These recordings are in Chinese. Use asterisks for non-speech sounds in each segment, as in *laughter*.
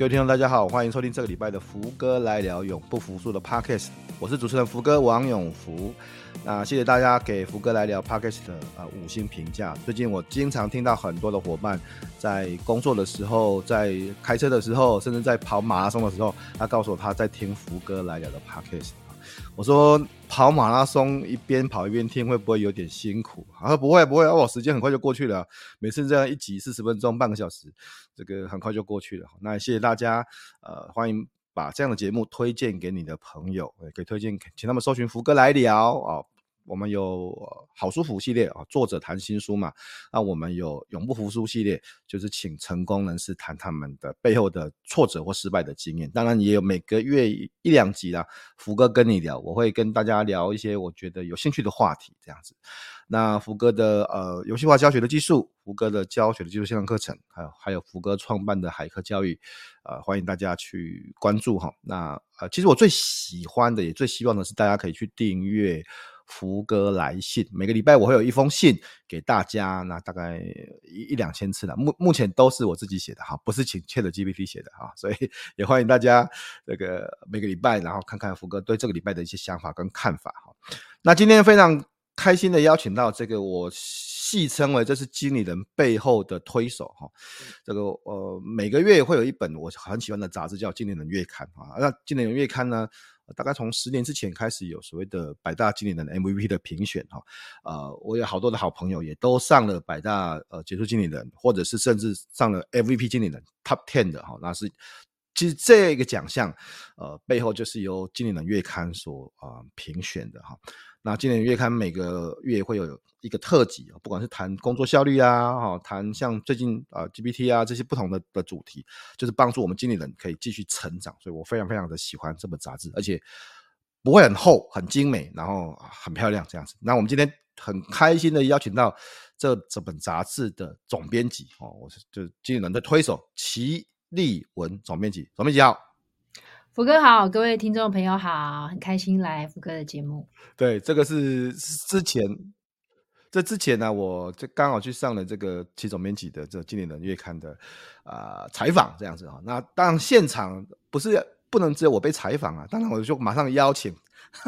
各位听众，大家好，欢迎收听这个礼拜的福哥来聊永不服输的 Podcast。我是主持人福哥王永福。那谢谢大家给福哥来聊 Podcast 的啊五星评价。最近我经常听到很多的伙伴在工作的时候，在开车的时候，甚至在跑马拉松的时候，他告诉我他在听福哥来聊的 Podcast。我说跑马拉松一边跑一边听会不会有点辛苦？啊不会不会，哦，时间很快就过去了。每次这样一集四十分钟，半个小时，这个很快就过去了。那谢谢大家，呃，欢迎把这样的节目推荐给你的朋友，也可以推荐给，请他们搜寻福哥来聊哦。我们有好书福系列啊，作者谈新书嘛。那我们有永不服输系列，就是请成功人士谈他们的背后的挫折或失败的经验。当然也有每个月一两集啦，福哥跟你聊，我会跟大家聊一些我觉得有兴趣的话题，这样子。那福哥的呃游戏化教学的技术，福哥的教学的技术线上课程，还有还有福哥创办的海科教育，呃，欢迎大家去关注哈。那呃，其实我最喜欢的，也最希望的是大家可以去订阅。福哥来信，每个礼拜我会有一封信给大家，那大概一一两千次了。目目前都是我自己写的哈，不是请 ChatGPT 写的哈，所以 *laughs* 也欢迎大家这个每个礼拜，然后看看福哥对这个礼拜的一些想法跟看法哈。那今天非常开心的邀请到这个我戏称为这是经理人背后的推手哈，这个呃每个月会有一本我很喜欢的杂志叫《经理人月刊》啊，那《经理人月刊》呢？大概从十年之前开始有所谓的百大经理人 MVP 的评选哈，呃，我有好多的好朋友也都上了百大呃杰出经理人，或者是甚至上了 MVP 经理人 Top Ten 的哈，那是其实这个奖项呃背后就是由经理人月刊所啊评选的哈。那经理人月刊每个月会有一个特辑，不管是谈工作效率啊，哈，谈像最近啊 GPT 啊这些不同的的主题，就是帮助我们经理人可以继续成长。所以我非常非常的喜欢这本杂志，而且不会很厚，很精美，然后很漂亮这样子。那我们今天很开心的邀请到这这本杂志的总编辑哦，我是就是经理人的推手齐立文总编辑，总编辑好。福哥好，各位听众朋友好，很开心来福哥的节目。对，这个是之前，这之前呢、啊，我就刚好去上了这个齐总编辑的这个经理人月刊的啊、呃、采访，这样子啊。那当然现场不是不能只有我被采访啊，当然我就马上邀请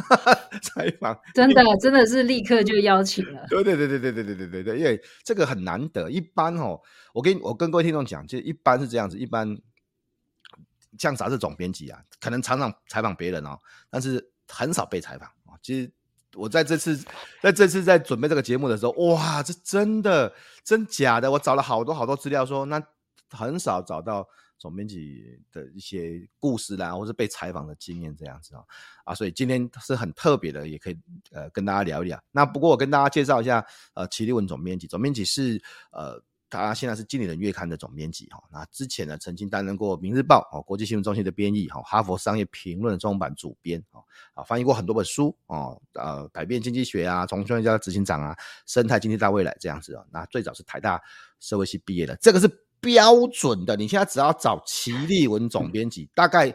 *laughs* 采访，真的真的是立刻就邀请了。对对对对对对对对对对，因为这个很难得，一般哦，我跟我跟各位听众讲，就一般是这样子，一般。像杂志总编辑啊，可能常常采访别人哦，但是很少被采访啊。其实我在这次在这次在准备这个节目的时候，哇，这真的真假的，我找了好多好多资料说，那很少找到总编辑的一些故事啦，或是被采访的经验这样子啊啊，所以今天是很特别的，也可以呃跟大家聊一聊。那不过我跟大家介绍一下，呃，齐立文总编辑，总编辑是呃。他现在是经理人月刊的总编辑哈，那之前呢曾经担任过《明日报》哦国际新闻中心的编译哈，《哈佛商业评论》中文版主编啊，翻译过很多本书哦，呃，改变经济学啊，从创业家执行长啊，生态经济大未来这样子啊，那最早是台大社会系毕业的，这个是标准的。你现在只要找齐立文总编辑，大概。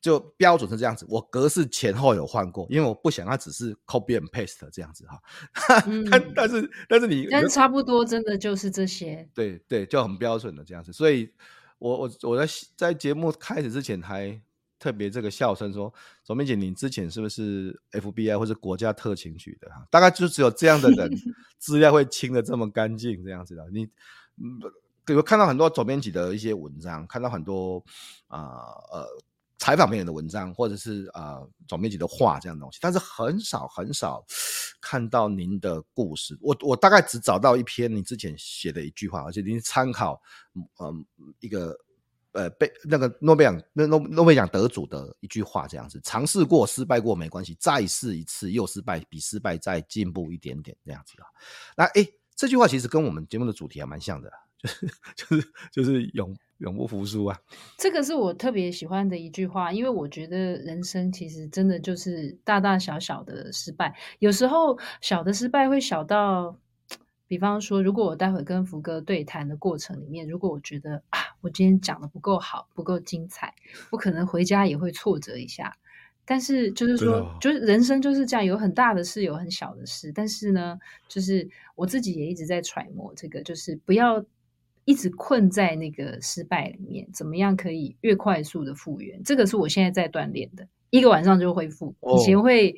就标准是这样子，我格式前后有换过，因为我不想它只是 copy and paste 这样子哈。*laughs* 嗯、但但是但是你，但是差不多真的就是这些。对对，就很标准的这样子。所以我我我在在节目开始之前还特别这个笑声说：“总编辑，你之前是不是 FBI 或者国家特勤局的哈？大概就只有这样的人 *laughs* 资料会清的这么干净这样子的。你嗯，我看到很多总编辑的一些文章，看到很多啊呃。呃采访别人的文章，或者是呃总编辑的话这样东西，但是很少很少看到您的故事。我我大概只找到一篇你之前写的一句话，而且您参考嗯、呃、一个呃被那个诺贝尔那诺诺贝尔奖得主的一句话这样子：尝试过失败过没关系，再试一次又失败，比失败再进步一点点这样子啊。那诶、这句话其实跟我们节目的主题还蛮像的，就是就是就是永永不服输啊。这个是我特别喜欢的一句话，因为我觉得人生其实真的就是大大小小的失败，有时候小的失败会小到。比方说，如果我待会跟福哥对谈的过程里面，如果我觉得啊，我今天讲的不够好，不够精彩，我可能回家也会挫折一下。但是就是说，哦、就是人生就是这样，有很大的事，有很小的事。但是呢，就是我自己也一直在揣摩这个，就是不要一直困在那个失败里面，怎么样可以越快速的复原？这个是我现在在锻炼的，一个晚上就恢复。以前会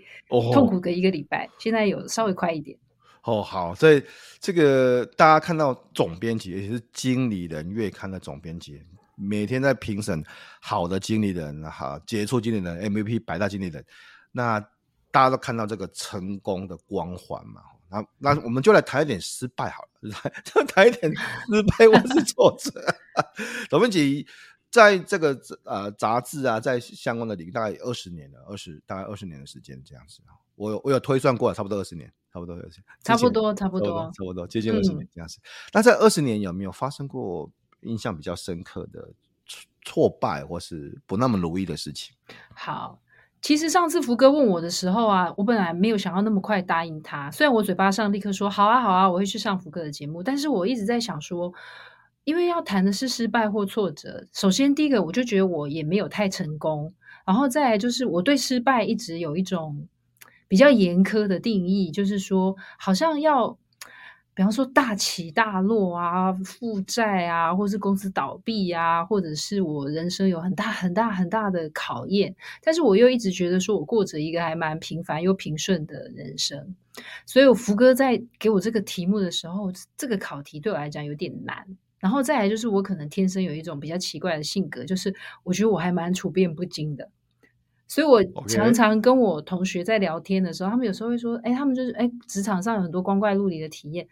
痛苦个一个礼拜，哦、现在有稍微快一点。哦，好，所以这个大家看到总编辑，也就是《经理人月刊》的总编辑，每天在评审好的经理人，好杰出经理人、MVP 百大经理人，那大家都看到这个成功的光环嘛。那那我们就来谈一点失败好了，*laughs* 来就谈一点失败或是挫折。*laughs* 总编辑在这个呃杂志啊，在相关的领域大概二十年了，二十大概二十年的时间这样子。我有我有推算过了，差不多二十年。差不多有些，差不多，差不多，差不多接近二十年这样子。那在二十年有没有发生过印象比较深刻的挫败或是不那么如意的事情？好，其实上次福哥问我的时候啊，我本来没有想要那么快答应他。虽然我嘴巴上立刻说好啊好啊，我会去上福哥的节目，但是我一直在想说，因为要谈的是失败或挫折。首先第一个，我就觉得我也没有太成功，然后再来就是我对失败一直有一种。比较严苛的定义就是说，好像要，比方说大起大落啊，负债啊，或是公司倒闭啊，或者是我人生有很大很大很大的考验，但是我又一直觉得说我过着一个还蛮平凡又平顺的人生，所以我福哥在给我这个题目的时候，这个考题对我来讲有点难。然后再来就是我可能天生有一种比较奇怪的性格，就是我觉得我还蛮处变不惊的。所以，我常常跟我同学在聊天的时候.他们有时候会说：“哎，他们就是哎，职场上有很多光怪陆离的体验。”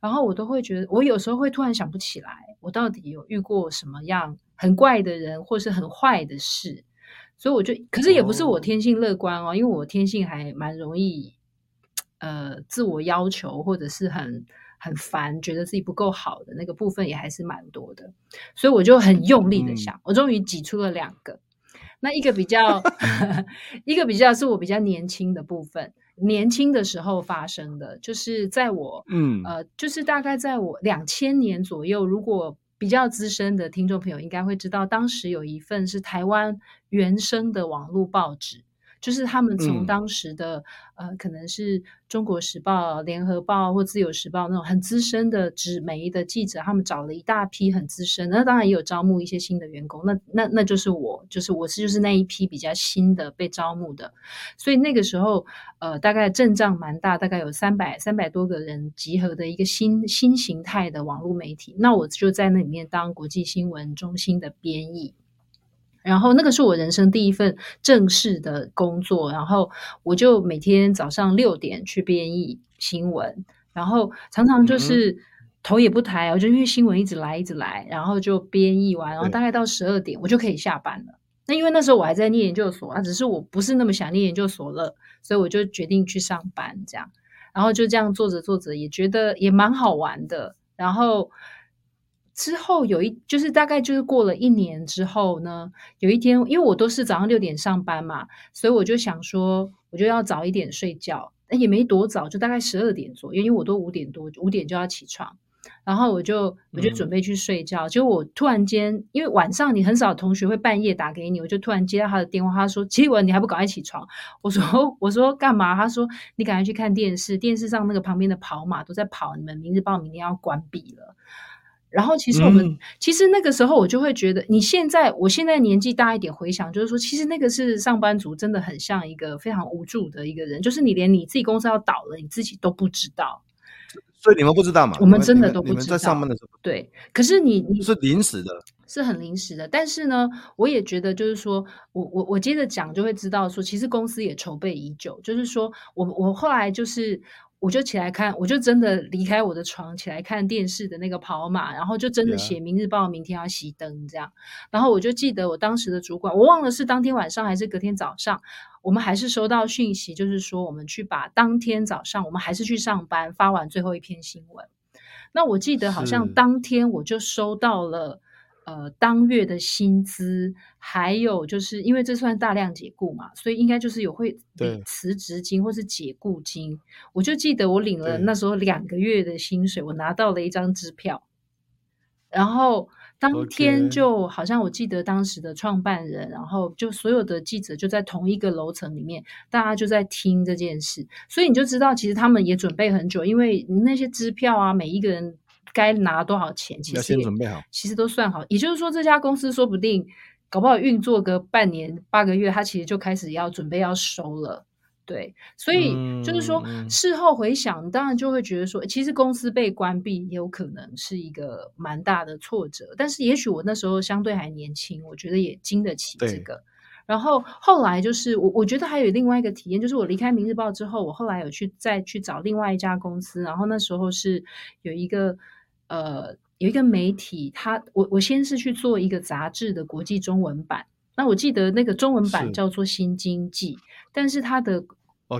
然后我都会觉得，我有时候会突然想不起来，我到底有遇过什么样很怪的人，或是很坏的事。所以我就，可是也不是我天性乐观哦，因为我天性还蛮容易，呃，自我要求或者是很很烦，觉得自己不够好的那个部分也还是蛮多的。所以我就很用力的想，嗯、我终于挤出了两个。那一个比较，*laughs* 一个比较是我比较年轻的部分，年轻的时候发生的，就是在我，嗯，呃，就是大概在我两千年左右，如果比较资深的听众朋友应该会知道，当时有一份是台湾原生的网络报纸。就是他们从当时的、嗯、呃，可能是中国时报、联合报或自由时报那种很资深的纸媒的记者，他们找了一大批很资深，那当然也有招募一些新的员工。那那那就是我，就是我是就是那一批比较新的被招募的。所以那个时候，呃，大概阵仗蛮大，大概有三百三百多个人集合的一个新新形态的网络媒体。那我就在那里面当国际新闻中心的编译。然后那个是我人生第一份正式的工作，然后我就每天早上六点去编译新闻，然后常常就是头也不抬，我就因为新闻一直来一直来，然后就编译完，然后大概到十二点我就可以下班了。那因为那时候我还在念研究所啊，只是我不是那么想念研究所了，所以我就决定去上班这样，然后就这样做着做着也觉得也蛮好玩的，然后。之后有一，就是大概就是过了一年之后呢，有一天，因为我都是早上六点上班嘛，所以我就想说，我就要早一点睡觉，也没多早，就大概十二点左右，因为我都五点多五点就要起床，然后我就我就准备去睡觉，结果、嗯、我突然间，因为晚上你很少同学会半夜打给你，我就突然接到他的电话，他说：“奇文，你还不赶快起床？”我说：“我说干嘛？”他说：“你赶快去看电视，电视上那个旁边的跑马都在跑，你们明日报明天要关闭了。”然后其实我们、嗯、其实那个时候我就会觉得，你现在我现在年纪大一点，回想就是说，其实那个是上班族，真的很像一个非常无助的一个人，就是你连你自己公司要倒了，你自己都不知道。所以你们不知道吗？我们真的都不知道。你们在上班的时候，对。可是你你是临时的，是很临时的。但是呢，我也觉得就是说我我我接着讲就会知道说，其实公司也筹备已久。就是说我我后来就是。我就起来看，我就真的离开我的床，起来看电视的那个跑马，然后就真的写《明日报》明天要熄灯这样。然后我就记得我当时的主管，我忘了是当天晚上还是隔天早上，我们还是收到讯息，就是说我们去把当天早上我们还是去上班，发完最后一篇新闻。那我记得好像当天我就收到了。呃，当月的薪资，还有就是因为这算大量解雇嘛，所以应该就是有会领辞职金或是解雇金。我就记得我领了那时候两个月的薪水，我拿到了一张支票，然后当天就好像我记得当时的创办人，然后就所有的记者就在同一个楼层里面，大家就在听这件事，所以你就知道其实他们也准备很久，因为那些支票啊，每一个人。该拿多少钱？其实要先准备好，其实都算好。也就是说，这家公司说不定搞不好运作个半年八个月，他其实就开始要准备要收了。对，所以就是说，嗯、事后回想，当然就会觉得说，其实公司被关闭也有可能是一个蛮大的挫折。但是，也许我那时候相对还年轻，我觉得也经得起这个。然后后来就是我，我觉得还有另外一个体验，就是我离开《明日报》之后，我后来有去再去找另外一家公司，然后那时候是有一个。呃，有一个媒体，他我我先是去做一个杂志的国际中文版，那我记得那个中文版叫做《新经济》，但是它的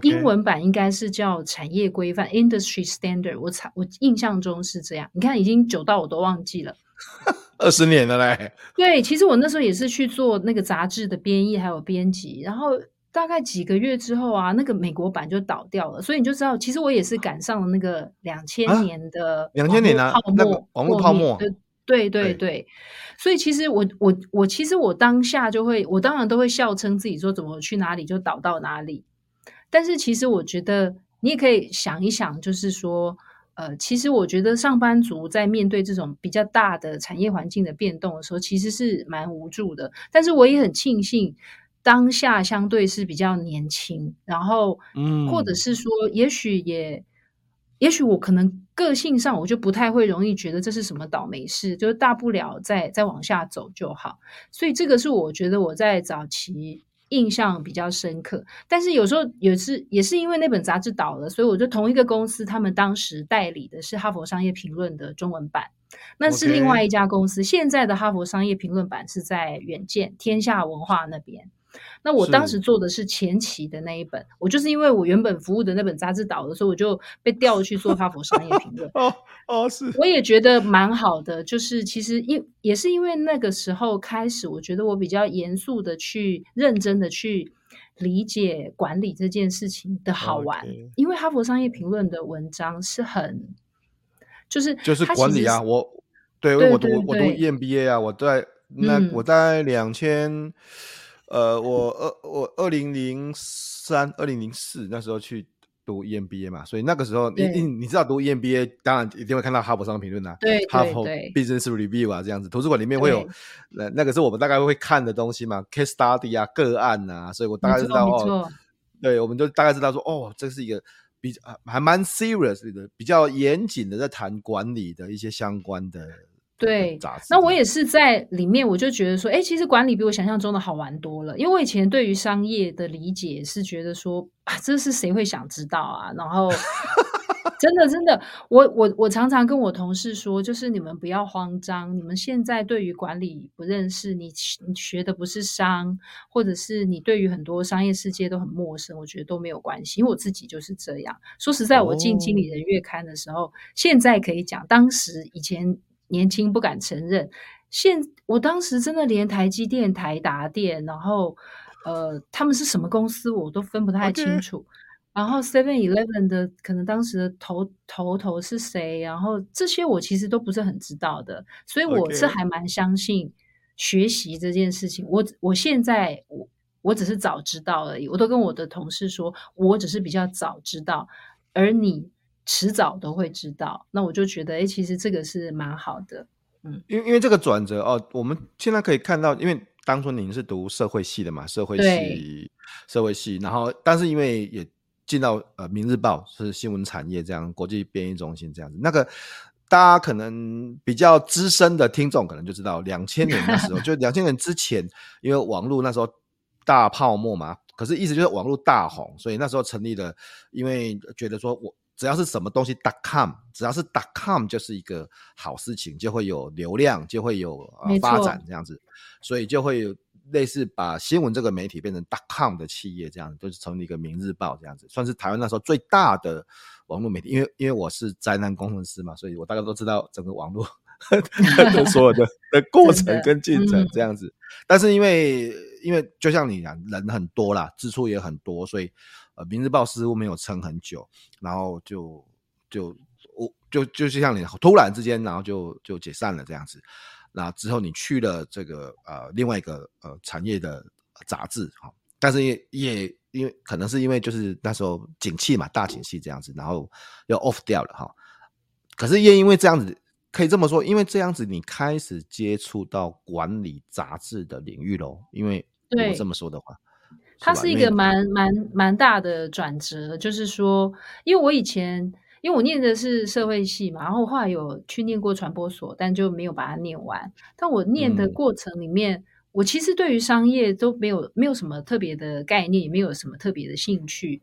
英文版应该是叫《产业规范》（Industry Standard）。我查，我印象中是这样。你看，已经久到我都忘记了，*laughs* 二十年了嘞。对，其实我那时候也是去做那个杂志的编译还有编辑，然后。大概几个月之后啊，那个美国版就倒掉了，所以你就知道，其实我也是赶上了那个两千年的两千年的泡沫，网络泡沫。对对对对，所以其实我我我其实我当下就会，我当然都会笑称自己说怎么去哪里就倒到哪里。但是其实我觉得你也可以想一想，就是说，呃，其实我觉得上班族在面对这种比较大的产业环境的变动的时候，其实是蛮无助的。但是我也很庆幸。当下相对是比较年轻，然后，嗯，或者是说，也许也，也许我可能个性上我就不太会容易觉得这是什么倒霉事，就是大不了再再往下走就好。所以这个是我觉得我在早期印象比较深刻。但是有时候也是也是因为那本杂志倒了，所以我就同一个公司，他们当时代理的是《哈佛商业评论》的中文版，那是另外一家公司。现在的《哈佛商业评论》版是在远见天下文化那边。那我当时做的是前期的那一本，我就是因为我原本服务的那本杂志倒了，所以我就被调去做哈 *laughs* 佛商业评论。哦哦，是，我也觉得蛮好的，就是其实因也是因为那个时候开始，我觉得我比较严肃的去认真的去理解管理这件事情的好玩，Okay. 因为哈佛商业评论的文章是很，就是就是管理啊，我对，我读我读 EMBA 啊，我在那、嗯、我在两千。呃，我二我二零零三、二零零四那时候去读 EMBA 嘛，所以那个时候你你你知道读 EMBA，当然一定会看到哈佛商业评论啊，对，哈佛 Business Review 啊这样子，图书馆里面会有，那那个是我们大概会看的东西嘛，case study 啊，个案啊，所以我大概知道哦，对，我们就大概知道说，哦，这是一个比还蛮 serious 的，比较严谨的在谈管理的一些相关的。对，那我也是在里面，我就觉得说，哎，其实管理比我想象中的好玩多了。因为我以前对于商业的理解是觉得说，啊，这是谁会想知道啊？然后，*laughs* 真的真的，我我我常常跟我同事说，就是你们不要慌张，你们现在对于管理不认识，你你学的不是商，或者是你对于很多商业世界都很陌生，我觉得都没有关系。因为我自己就是这样。说实在，我进经理人月刊的时候，哦、现在可以讲，当时以前。年轻不敢承认，现我当时真的连台积电、台达电，然后呃，他们是什么公司，我都分不太清楚。然后 Seven Eleven 的可能当时的头头头是谁，然后这些我其实都不是很知道的，所以我是还蛮相信学习这件事情。我我现在我我只是早知道而已，我都跟我的同事说，我只是比较早知道，而你。迟早都会知道，那我就觉得，哎，其实这个是蛮好的，嗯，因为因为这个转折哦，我们现在可以看到，因为当初您是读社会系的嘛，社会系，社会系，然后但是因为也进到呃《明日报》是新闻产业这样国际编译中心这样子，那个大家可能比较资深的听众可能就知道，两千年的时候，*laughs* 就两千年之前，因为网络那时候大泡沫嘛，可是意思就是网络大红，所以那时候成立了，因为觉得说我。只要是什么东西 .com，只要是 .com 就是一个好事情，就会有流量，就会有呃发展这样子，所以就会有类似把新闻这个媒体变成 .com 的企业这样子，就是成立一个明日报这样子，算是台湾那时候最大的网络媒体。因为因为我是灾难工程师嘛，所以我大概都知道整个网络 *laughs* 所有的的过程跟进程这样子。嗯、但是因为因为就像你讲，人很多啦，支出也很多，所以呃，明日报似乎没有撑很久，然后就就我就就是像你突然之间，然后就就解散了这样子。那之后你去了这个呃另外一个呃产业的杂志哈，但是也也因为可能是因为就是那时候景气嘛，大景气这样子，然后又 off 掉了哈。可是也因为这样子，可以这么说，因为这样子你开始接触到管理杂志的领域喽。因为如果这么说的话，它是一个蛮蛮蛮大的转折，就是说，因为我以前。因为我念的是社会系嘛，然后后来有去念过传播所，但就没有把它念完。但我念的过程里面，嗯、我其实对于商业都没有没有什么特别的概念，也没有什么特别的兴趣。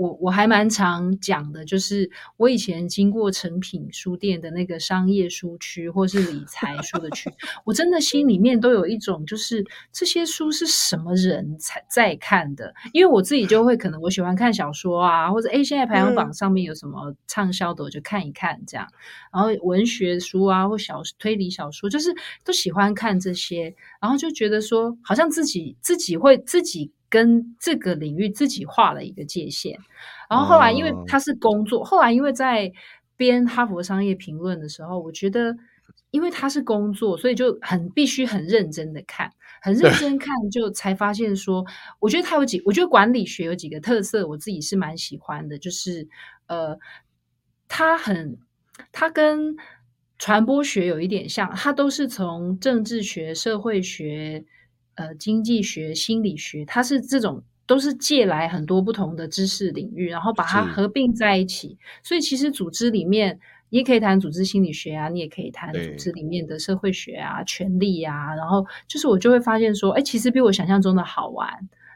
我我还蛮常讲的，就是我以前经过诚品书店的那个商业书区，或是理财书的区，我真的心里面都有一种，就是这些书是什么人才在看的？因为我自己就会可能我喜欢看小说啊，或者诶现在排行榜上面有什么畅销的，我就看一看这样。然后文学书啊，或小推理小说，就是都喜欢看这些，然后就觉得说，好像自己自己会自己。跟这个领域自己画了一个界限，然后后来因为他是工作，后来因为在编《哈佛商业评论》的时候，我觉得因为他是工作，所以就很必须很认真的看，很认真看，就才发现说，我觉得他有几，我觉得管理学有几个特色，我自己是蛮喜欢的，就是呃，他很，他跟传播学有一点像，他都是从政治学、社会学。呃，经济学、心理学，它是这种都是借来很多不同的知识领域，然后把它合并在一起。所以其实组织里面，你也可以谈组织心理学啊，你也可以谈组织里面的社会学啊、权力啊。然后就是我就会发现说，哎，其实比我想象中的好玩。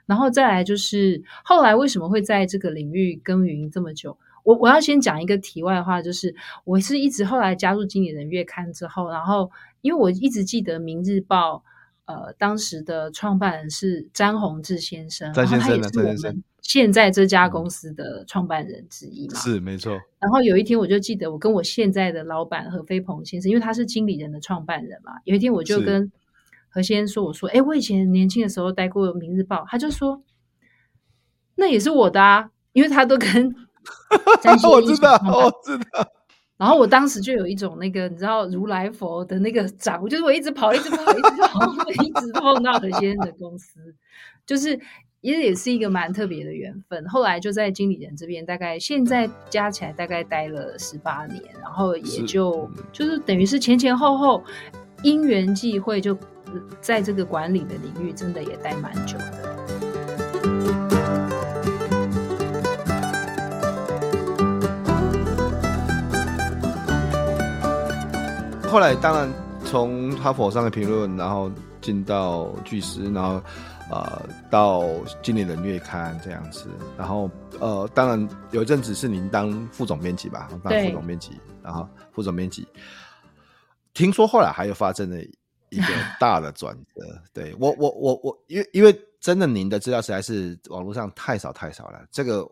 然后再来就是后来为什么会在这个领域耕耘这么久？我我要先讲一个题外话，就是我是一直后来加入经理人月刊之后，然后因为我一直记得《明日报》。呃，当时的创办人是詹宏志先生，詹先生，然后他也是我们现在这家公司的创办人之一嘛，是没错。然后有一天，我就记得我跟我现在的老板何飞鹏先生，因为他是经理人的创办人嘛。有一天，我就跟何先生说：“我说，哎，我以前年轻的时候待过《明日报》。”他就说：“那也是我的啊，因为他都跟 *laughs* *laughs* 我知道，我知道。”然后我当时就有一种那个你知道如来佛的那个掌，就是我一直跑，一直跑，一直跑，*laughs* 一直碰到何先生的公司，就是也也是一个蛮特别的缘分。后来就在经理人这边，大概现在加起来大概待了十八年，然后也就就是等于是前前后后因缘际会，就在这个管理的领域，真的也待蛮久的。后来当然从哈佛上的评论，然后进到巨石，然后呃到今年的月刊这样子，然后呃当然有一阵子是您当副总编辑吧，当副总编辑，然后副总编辑，听说后来还有发生了一个大的转折，对我我我我因为因为真的您的资料实在是网络上太少太少了，这个。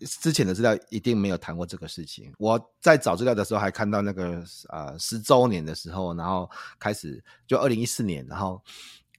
之前的资料一定没有谈过这个事情。我在找资料的时候还看到那个呃十周年的时候，然后开始就二零一四年，然后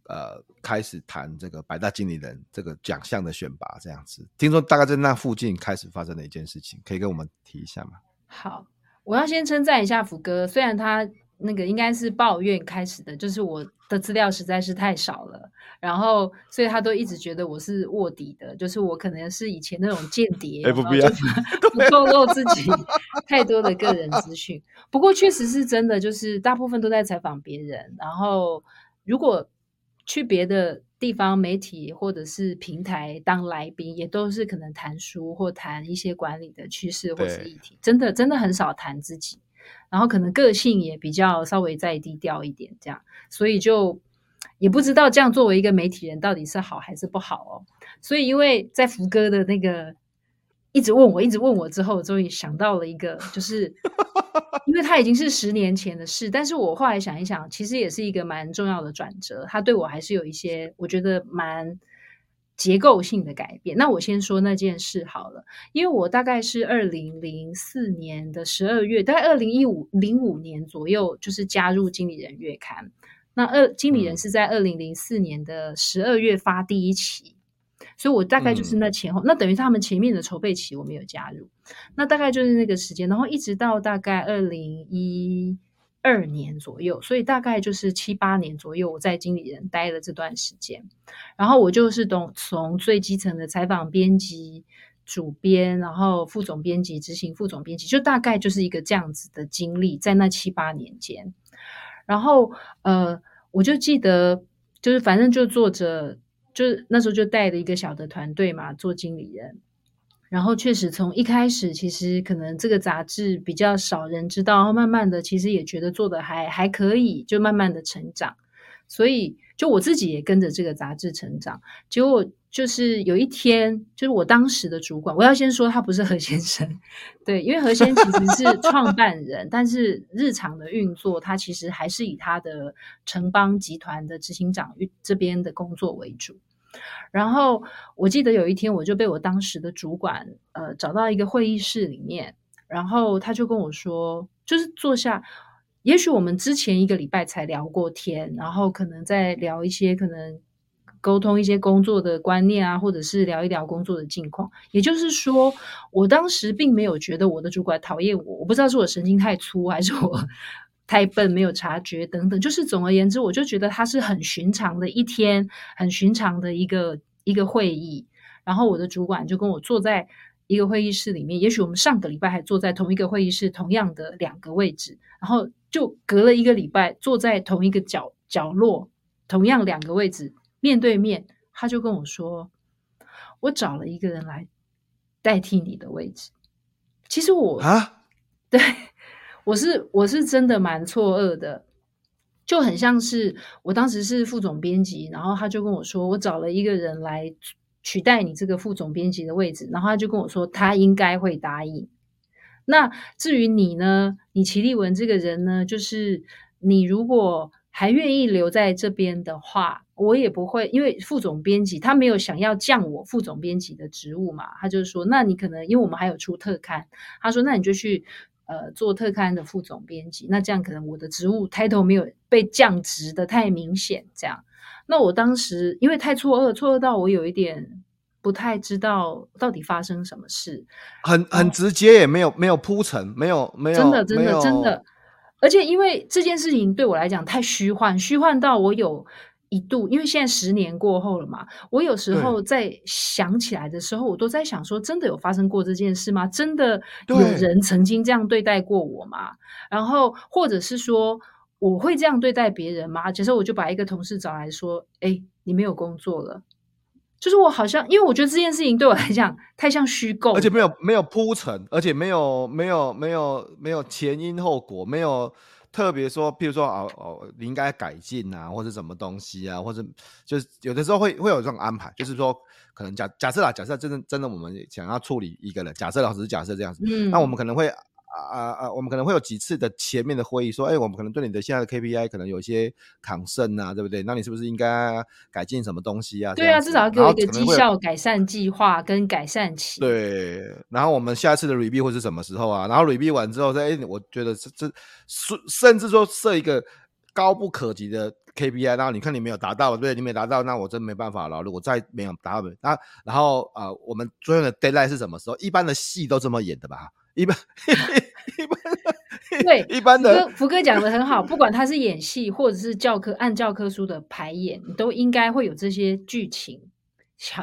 呃开始谈这个百大经理人这个奖项的选拔这样子。听说大概在那附近开始发生的一件事情，可以跟我们提一下吗？好，我要先称赞一下福哥，虽然他。那个应该是抱怨开始的，就是我的资料实在是太少了，然后所以他都一直觉得我是卧底的，就是我可能是以前那种间谍，欸、不必要 *laughs* 不透露自己 *laughs* 太多的个人资讯。不过确实是真的，就是大部分都在采访别人，然后如果去别的地方媒体或者是平台当来宾，也都是可能谈书或谈一些管理的趋势或是议题，真的真的很少谈自己。然后可能个性也比较稍微再低调一点，这样，所以就也不知道这样作为一个媒体人到底是好还是不好哦。所以因为在福哥的那个一直问我，一直问我之后，终于想到了一个，就是 *laughs* 因为他已经是十年前的事，但是我后来想一想，其实也是一个蛮重要的转折，他对我还是有一些我觉得蛮结构性的改变。那我先说那件事好了，因为我大概是二零零四年的十二月，大概二零一五零五年左右，就是加入经理人月刊。那二经理人是在二零零四年的十二月发第一期。所以我大概就是那前后，嗯、那等于他们前面的筹备期我没有加入，那大概就是那个时间，然后一直到大概二零一二年左右，所以大概就是七八年左右，我在经理人待了这段时间，然后我就是从从最基层的采访编辑、主编，然后副总编辑、执行副总编辑，就大概就是一个这样子的经历，在那七八年间，然后呃，我就记得就是反正就做着。就是那时候就带了一个小的团队嘛，做经理人，然后确实从一开始其实可能这个杂志比较少人知道，慢慢的其实也觉得做的还还可以，就慢慢的成长，所以就我自己也跟着这个杂志成长。结果就是有一天，就是我当时的主管，我要先说他不是何先生，对，因为何先生其实是创办人，但是日常的运作他其实还是以他的城邦集团的执行长这边的工作为主。然后我记得有一天，我就被我当时的主管呃找到一个会议室里面，然后他就跟我说，就是坐下，也许我们之前一个礼拜才聊过天，然后可能在聊一些可能沟通一些工作的观念啊，或者是聊一聊工作的近况。也就是说，我当时并没有觉得我的主管讨厌我，我不知道是我神经太粗还是我。太笨，没有察觉等等，就是总而言之，我就觉得他是很寻常的一天，很寻常的一个一个会议。然后我的主管就跟我坐在一个会议室里面，也许我们上个礼拜还坐在同一个会议室，同样的两个位置，然后就隔了一个礼拜坐在同一个角角落，同样两个位置面对面，他就跟我说：“我找了一个人来代替你的位置。”其实我啊，对。我是我是真的蛮错愕的，就很像是我当时是副总编辑，然后他就跟我说，我找了一个人来取代你这个副总编辑的位置，然后他就跟我说他应该会答应。那至于你呢，你齐立文这个人呢，就是你如果还愿意留在这边的话，我也不会，因为副总编辑他没有想要降我副总编辑的职务嘛，他就说，那你可能因为我们还有出特刊，他说那你就去。呃，做特刊的副总编辑，那这样可能我的职务 title 没有被降职的太明显，这样。那我当时因为太错愕，错愕到我有一点不太知道到底发生什么事，很很直接，也没有没有铺陈，没有没有真的真的真的，而且因为这件事情对我来讲太虚幻，虚幻到我有。一度，因为现在十年过后了嘛，我有时候在想起来的时候，我都在想说，真的有发生过这件事吗？真的有人曾经这样对待过我吗？然后，或者是说，我会这样对待别人吗？其实我就把一个同事找来说：“哎，你没有工作了。”就是我好像，因为我觉得这件事情对我来讲太像虚构，而且没有没有铺陈，而且没有没有没有没有前因后果，没有。特别说，譬如说哦哦，你应该改进啊，或者什么东西啊，或者就是有的时候会会有这种安排，就是说可能假假设啦，假设真的真的我们想要处理一个人，假设老师是假设这样子，嗯，那我们可能会。啊啊，我们可能会有几次的前面的会议，说，哎，我们可能对你的现在的 KPI 可能有一些 concern 啊，对不对？那你是不是应该改进什么东西啊？对啊，至少要给我一个绩效改善计划跟改善期。对，然后我们下次的 review 会是什么时候啊？然后 review 完之后，再，哎，我觉得这这甚甚至说设一个高不可及的 KPI，然后你看你没有达到，对不对？你没达到，那我真没办法了。如果再没有达到，那然后啊、呃，我们最后的 deadline 是什么时候？一般的戏都这么演的吧？一般，*laughs* 一般，对，一般的。福哥讲的很好，不管他是演戏，或者是教科按教科书的排演，你都应该会有这些剧情。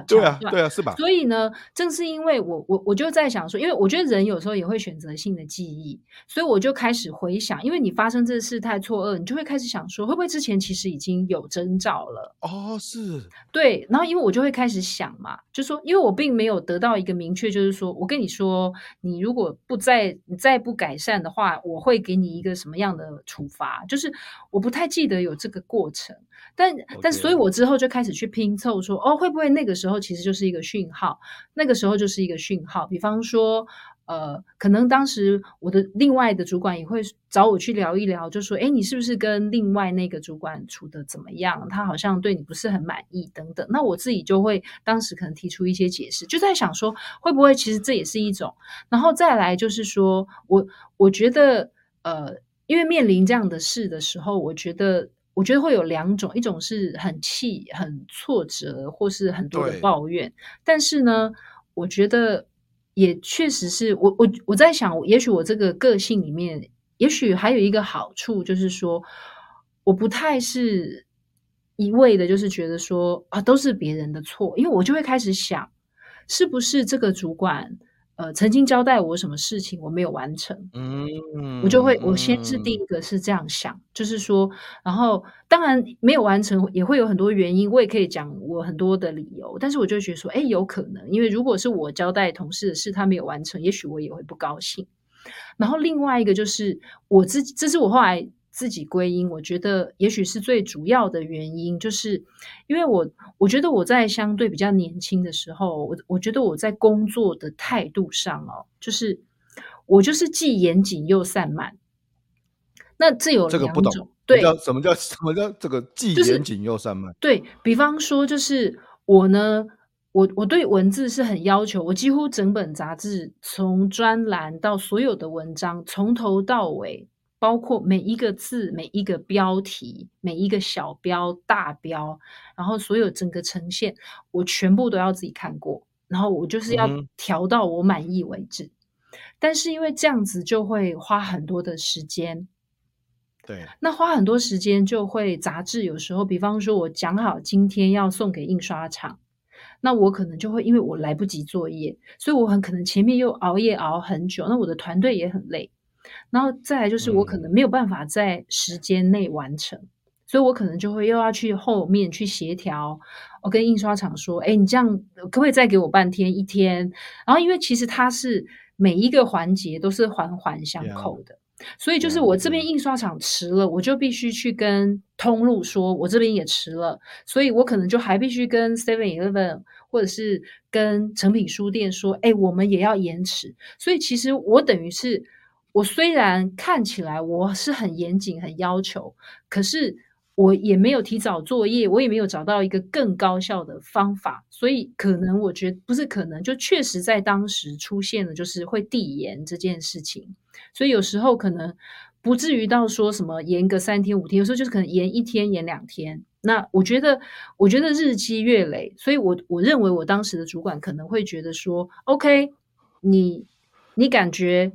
对啊，对啊，是吧？所以呢，正是因为我我我就在想说，因为我觉得人有时候也会选择性的记忆，所以我就开始回想，因为你发生这事态错愕，你就会开始想说，会不会之前其实已经有征兆了？哦，是，对。然后因为我就会开始想嘛，就说，因为我并没有得到一个明确，就是说我跟你说，你如果不再你再不改善的话，我会给你一个什么样的处罚？就是我不太记得有这个过程，但.但所以，我之后就开始去拼凑说，哦，会不会那个。个时候其实就是一个讯号，那个时候就是一个讯号。比方说，呃，可能当时我的另外的主管也会找我去聊一聊，就说：“哎，你是不是跟另外那个主管处的怎么样？他好像对你不是很满意，等等。”那我自己就会当时可能提出一些解释，就在想说，会不会其实这也是一种。然后再来就是说，我我觉得，呃，因为面临这样的事的时候，我觉得。我觉得会有两种，一种是很气、很挫折，或是很多的抱怨。但是呢，我觉得也确实是我我我在想，也许我这个个性里面，也许还有一个好处，就是说，我不太是一味的，就是觉得说啊，都是别人的错，因为我就会开始想，是不是这个主管。呃，曾经交代我什么事情我没有完成，嗯，我就会我先是第一个是这样想，嗯、就是说，然后当然没有完成也会有很多原因，我也可以讲我很多的理由，但是我就觉得说，哎，有可能，因为如果是我交代同事的事，他没有完成，也许我也会不高兴。然后另外一个就是我自己，这是我后来。自己归因，我觉得也许是最主要的原因，就是因为我我觉得我在相对比较年轻的时候，我我觉得我在工作的态度上哦，就是我就是既严谨又散漫。那这有这个不懂，对，什么叫什么叫这个既严谨又散漫？对，比方说，就是我呢，我我对文字是很要求，我几乎整本杂志从专栏到所有的文章，从头到尾。包括每一个字、每一个标题、每一个小标、大标，然后所有整个呈现，我全部都要自己看过，然后我就是要调到我满意为止。嗯、但是因为这样子就会花很多的时间，对，那花很多时间就会杂志有时候，比方说我讲好今天要送给印刷厂，那我可能就会因为我来不及作业，所以我很可能前面又熬夜熬很久，那我的团队也很累。然后再来就是我可能没有办法在时间内完成，嗯、所以我可能就会又要去后面去协调。我跟印刷厂说：“哎，你这样可不可以再给我半天一天？”然后因为其实它是每一个环节都是环环相扣的，Yeah. 所以就是我这边印刷厂迟了，我就必须去跟通路说，我这边也迟了，所以我可能就还必须跟 Seven Eleven 或者是跟成品书店说：“哎，我们也要延迟。”所以其实我等于是。我虽然看起来我是很严谨、很要求，可是我也没有提早作业，我也没有找到一个更高效的方法，所以可能我觉得不是可能，就确实在当时出现了，就是会递延这件事情。所以有时候可能不至于到说什么延个三天五天，有时候就是可能延一天、延两天。那我觉得，我觉得日积月累，所以我我认为我当时的主管可能会觉得说：“OK，你你感觉。”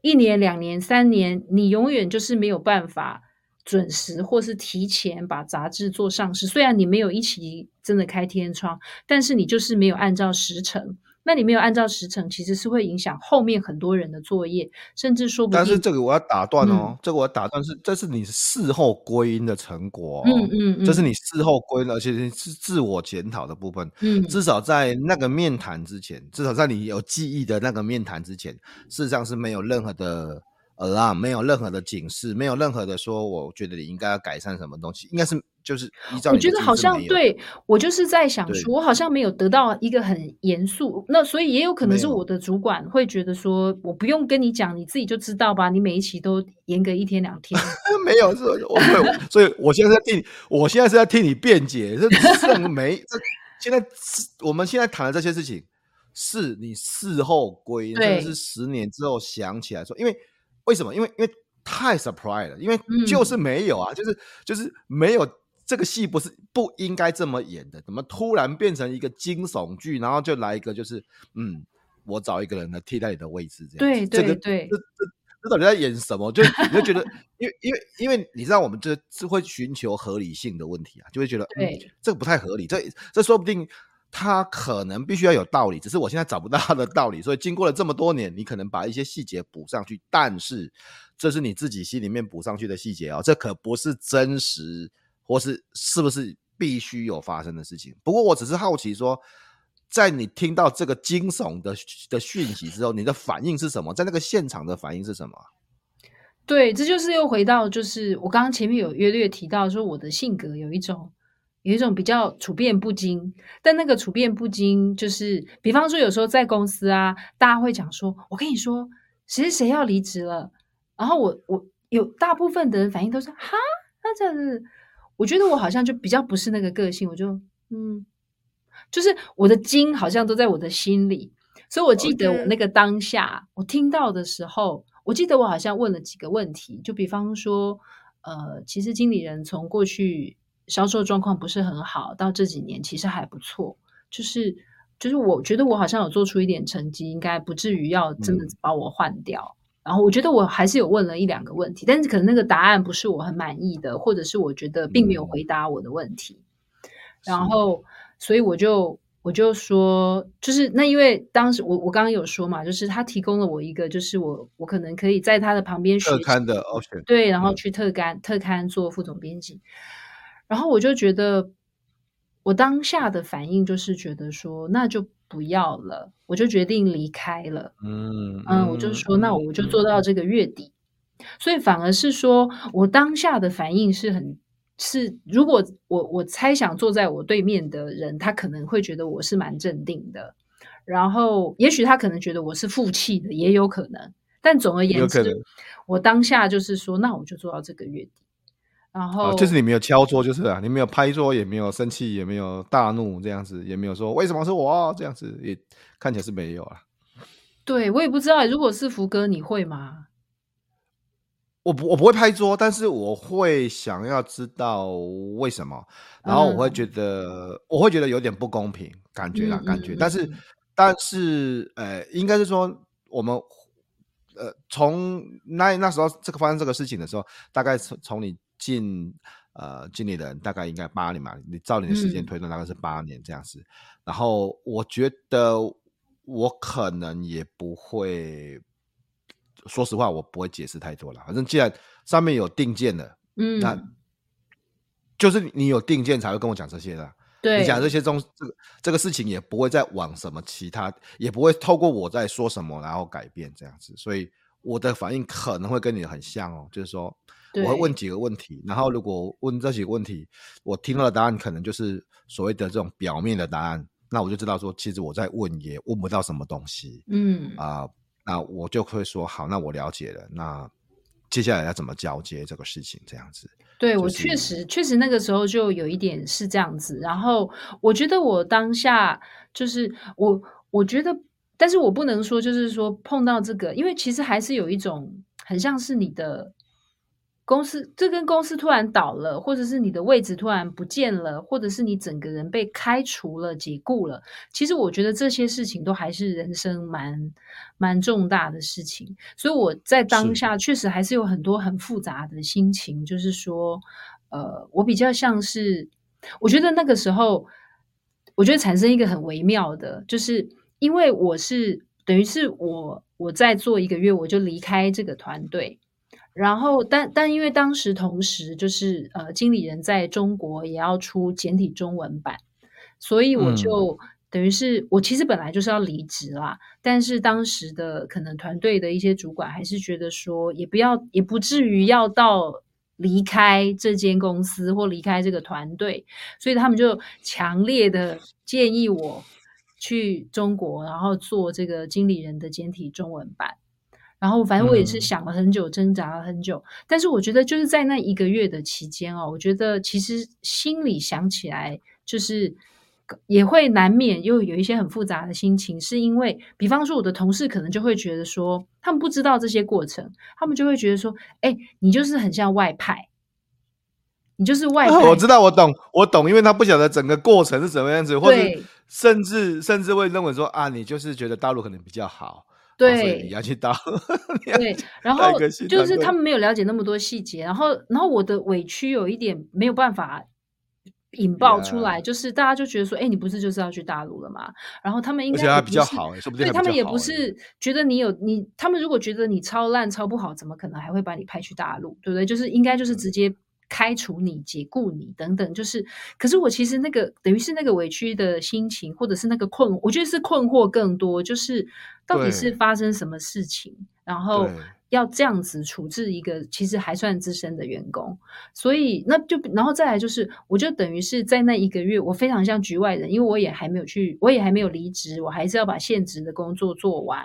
一年、两年、三年，你永远就是没有办法准时或是提前把杂志做上市。虽然你没有一起真的开天窗，但是你就是没有按照时程。那你没有按照时程，其实是会影响后面很多人的作业，甚至说不定。但是这个我要打断哦，嗯、这个我要打断是，这是你事后归因的成果、哦，嗯嗯，嗯这是你事后归因，而且是自我检讨的部分。嗯，至少在那个面谈之前，至少在你有记忆的那个面谈之前，事实上是没有任何的。alarm 没有任何的警示，没有任何的说，我觉得你应该要改善什么东西，应该是就是依照。我觉得好像对我就是在想说，我好像没有得到一个很严肃，那所以也有可能是我的主管会觉得说，我不用跟你讲，你自己就知道吧，你每一期都严格一天两天。*laughs* 没有，是，我没有，所以我现在在替你，我现在是在替你辩解，这这 *laughs* 没，这现在我们现在谈的这些事情，是你事后归，甚至是十年之后想起来说，因为。为什么？因为因为太 surprise 了，因为就是没有啊，嗯、就是就是没有这个戏不是不应该这么演的，怎么突然变成一个惊悚剧，然后就来一个就是嗯，我找一个人来替代你的位置这样。对对对，这这这到底在演什么？就你就觉得，因为因为因为你知道，我们这是会寻求合理性的问题啊，就会觉得这个不太合理，这这说不定。他可能必须要有道理，只是我现在找不到他的道理，所以经过了这么多年，你可能把一些细节补上去，但是这是你自己心里面补上去的细节哦，这可不是真实，或是是不是必须有发生的事情。不过我只是好奇说，在你听到这个惊悚的的讯息之后，你的反应是什么？在那个现场的反应是什么？对，这就是又回到，就是我刚刚前面有约略提到说，我的性格有一种。有一种比较处变不惊，但那个处变不惊，就是比方说有时候在公司啊，大家会讲说：“我跟你说，谁谁谁要离职了。”然后我我有大部分的人反应都是：“哈，那这样子。”我觉得我好像就比较不是那个个性，我就嗯，就是我的筋好像都在我的心里，所以我记得我那个当下.我听到的时候，我记得我好像问了几个问题，就比方说，呃，其实经理人从过去销售状况不是很好，到这几年其实还不错，就是就是我觉得我好像有做出一点成绩，应该不至于要真的把我换掉。嗯然后我觉得我还是有问了一两个问题，但是可能那个答案不是我很满意的，或者是我觉得并没有回答我的问题。嗯、然后，所以我就我就说，就是那因为当时我我刚刚有说嘛，就是他提供了我一个，就是我我可能可以在他的旁边学特刊的 option，对，然后去特刊、嗯、特刊做副总编辑。然后我就觉得，我当下的反应就是觉得说，那就。不要了，我就决定离开了。嗯嗯，我就说，那我就做到这个月底。嗯、所以反而是说我当下的反应是很是，如果我我猜想坐在我对面的人，他可能会觉得我是蛮镇定的，然后也许他可能觉得我是负气的，也有可能。但总而言之，我当下就是说，那我就做到这个月底。然后、啊、就是你没有敲桌，就是啊，你没有拍桌，也没有生气，也没有大怒这样子，也没有说为什么是我这样子，也看起来是没有啊。对，我也不知道，如果是福哥，你会吗？我不，我不会拍桌，但是我会想要知道为什么，然后我会觉得，嗯、我会觉得有点不公平，感觉啦，嗯、感觉。嗯、但是，但是，呃，应该是说我们，呃，从那那时候这个发生这个事情的时候，大概从从你。进呃，经理人大概应该八年嘛，你照你的时间推断大概是八年这样子。嗯、然后我觉得我可能也不会，说实话，我不会解释太多了。反正既然上面有定见的，嗯，那就是你有定见才会跟我讲这些的。对，你讲这些东，这个这个事情也不会再往什么其他，也不会透过我在说什么然后改变这样子。所以我的反应可能会跟你很像哦，就是说。我会问几个问题，然后如果问这几个问题，我听到的答案可能就是所谓的这种表面的答案，那我就知道说，其实我在问也问不到什么东西。嗯啊、呃，那我就会说好，那我了解了。那接下来要怎么交接这个事情？这样子。对、就是、我确实确实那个时候就有一点是这样子。然后我觉得我当下就是我，我觉得，但是我不能说就是说碰到这个，因为其实还是有一种很像是你的。公司这跟公司突然倒了，或者是你的位置突然不见了，或者是你整个人被开除了、解雇了。其实我觉得这些事情都还是人生蛮蛮重大的事情，所以我在当下确实还是有很多很复杂的心情。就是说，呃，我比较像是，我觉得那个时候，我觉得产生一个很微妙的，就是因为我是等于是我我在做一个月，我就离开这个团队。然后，但但因为当时同时就是呃，经理人在中国也要出简体中文版，所以我就、嗯、等于是我其实本来就是要离职啦，但是当时的可能团队的一些主管还是觉得说，也不要也不至于要到离开这间公司或离开这个团队，所以他们就强烈的建议我去中国，然后做这个经理人的简体中文版。然后反正我也是想了很久，嗯、挣扎了很久，但是我觉得就是在那一个月的期间哦，我觉得其实心里想起来就是也会难免又有一些很复杂的心情，是因为比方说我的同事可能就会觉得说，他们不知道这些过程，他们就会觉得说，哎，你就是很像外派，你就是外派。啊、我知道，我懂，我懂，因为他不晓得整个过程是怎么样子，或者甚至甚至会认为说啊，你就是觉得大陆可能比较好。对，*laughs* 你要去当对，然后就是他们没有了解那么多细节，然后然后我的委屈有一点没有办法引爆出来，就是大家就觉得说，哎，你不是就是要去大陆了吗？然后他们应该比较好，对他们也不是觉得你有你，他们如果觉得你超烂超不好，怎么可能还会把你派去大陆？对不对？就是应该就是直接。开除你、解雇你等等，就是，可是我其实那个等于是那个委屈的心情，或者是那个困，我觉得是困惑更多，就是到底是发生什么事情，然后要这样子处置一个其实还算资深的员工，所以那就然后再来就是，我就等于是在那一个月，我非常像局外人，因为我也还没有去，我也还没有离职，我还是要把现职的工作做完，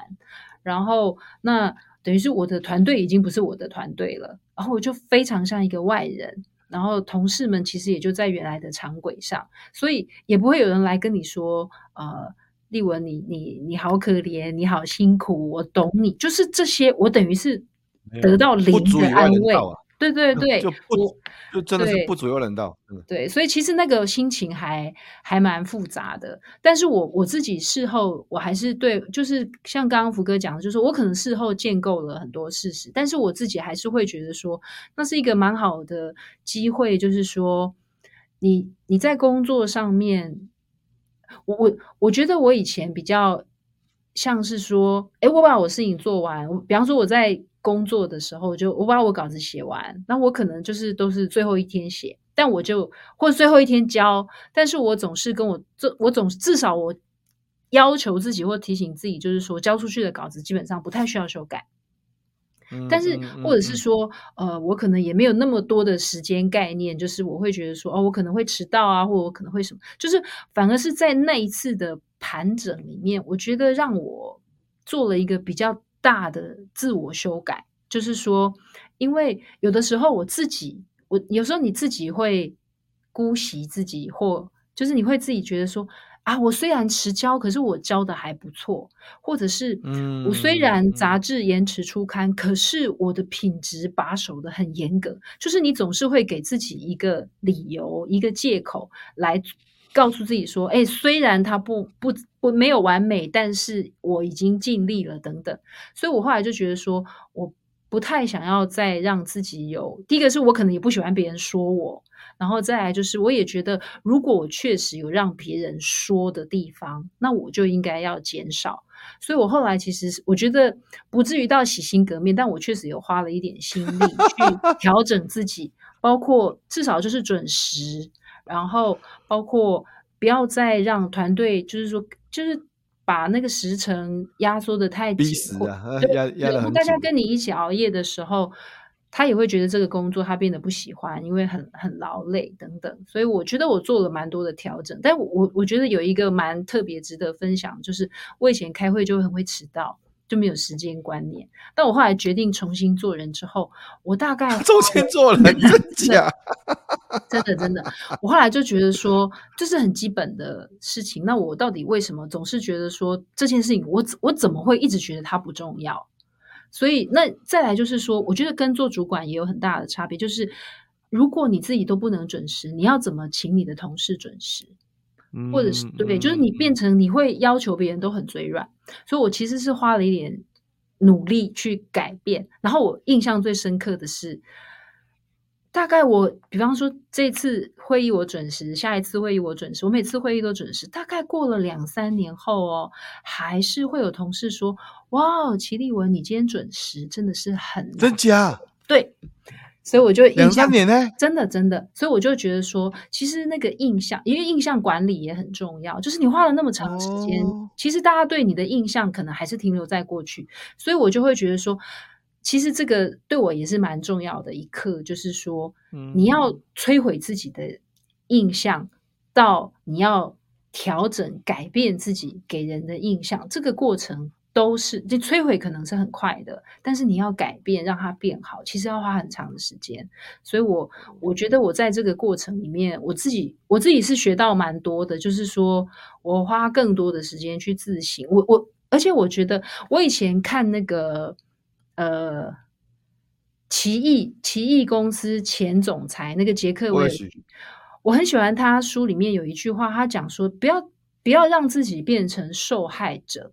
然后那等于是我的团队已经不是我的团队了，然后我就非常像一个外人。然后同事们其实也就在原来的常轨上，所以也不会有人来跟你说，呃，丽文你你你好可怜，你好辛苦，我懂你，就是这些，我等于是得到零的安慰。对对对，就不就真的是不足为人道。对，所以其实那个心情还还蛮复杂的。但是我我自己事后我还是对，就是像刚刚福哥讲的，就是我可能事后建构了很多事实，但是我自己还是会觉得说，那是一个蛮好的机会，就是说你你在工作上面，我我我觉得我以前比较像是说，哎，我把我事情做完，比方说我在。工作的时候，就我把我稿子写完，那我可能就是都是最后一天写，但我就或者最后一天交，但是我总是跟我这，我总至少我要求自己或提醒自己，就是说交出去的稿子基本上不太需要修改。嗯、但是或者是说，嗯、呃，我可能也没有那么多的时间概念，就是我会觉得说，哦，我可能会迟到啊，或者我可能会什么，就是反而是在那一次的盘整里面，我觉得让我做了一个比较。大的自我修改，就是说，因为有的时候我自己，我有时候你自己会姑息自己，或就是你会自己觉得说，啊，我虽然迟交，可是我交的还不错，或者是，嗯，我虽然杂志延迟出刊，嗯，可是我的品质把守的很严格，就是你总是会给自己一个理由，一个借口来。告诉自己说：“哎，虽然他不不不没有完美，但是我已经尽力了。”等等，所以我后来就觉得说，我不太想要再让自己有。第一个是我可能也不喜欢别人说我，然后再来就是我也觉得，如果我确实有让别人说的地方，那我就应该要减少。所以我后来其实我觉得不至于到洗心革面，但我确实有花了一点心力去 *laughs* 调整自己，包括至少就是准时。然后包括不要再让团队，就是说，就是把那个时程压缩的太紧。*laughs* 大家跟你一起熬夜的时候，他也会觉得这个工作他变得不喜欢，因为很很劳累等等。所以我觉得我做了蛮多的调整。但我我觉得有一个蛮特别值得分享，就是我以前开会就会很会迟到。就没有时间观念，但我后来决定重新做人之后，我大概重新做人真假？*laughs* 真的真的，我后来就觉得说，这是很基本的事情。那我到底为什么总是觉得说这件事情我，我我怎么会一直觉得它不重要？所以那再来就是说，我觉得跟做主管也有很大的差别，就是如果你自己都不能准时，你要怎么请你的同事准时？或者是对不对？就是你变成你会要求别人都很嘴软，所以我其实是花了一点努力去改变。然后我印象最深刻的是，大概我比方说这次会议我准时，下一次会议我准时，我每次会议都准时。大概过了两三年后哦，还是会有同事说：“哇，齐丽文，你今天准时，真的是很真假？”对。所以我就印象两三年呢，真的真的，所以我就觉得说，其实那个印象，因为印象管理也很重要。就是你花了那么长时间，哦、其实大家对你的印象可能还是停留在过去。所以我就会觉得说，其实这个对我也是蛮重要的一课，就是说，你要摧毁自己的印象，到你要调整、改变自己给人的印象，这个过程。都是，这摧毁可能是很快的，但是你要改变，让它变好，其实要花很长的时间。所以我，我我觉得我在这个过程里面，我自己我自己是学到蛮多的，就是说我花更多的时间去自省。我我，而且我觉得我以前看那个呃奇异奇异公司前总裁那个杰克韦尔，我很喜欢他书里面有一句话，他讲说不要不要让自己变成受害者。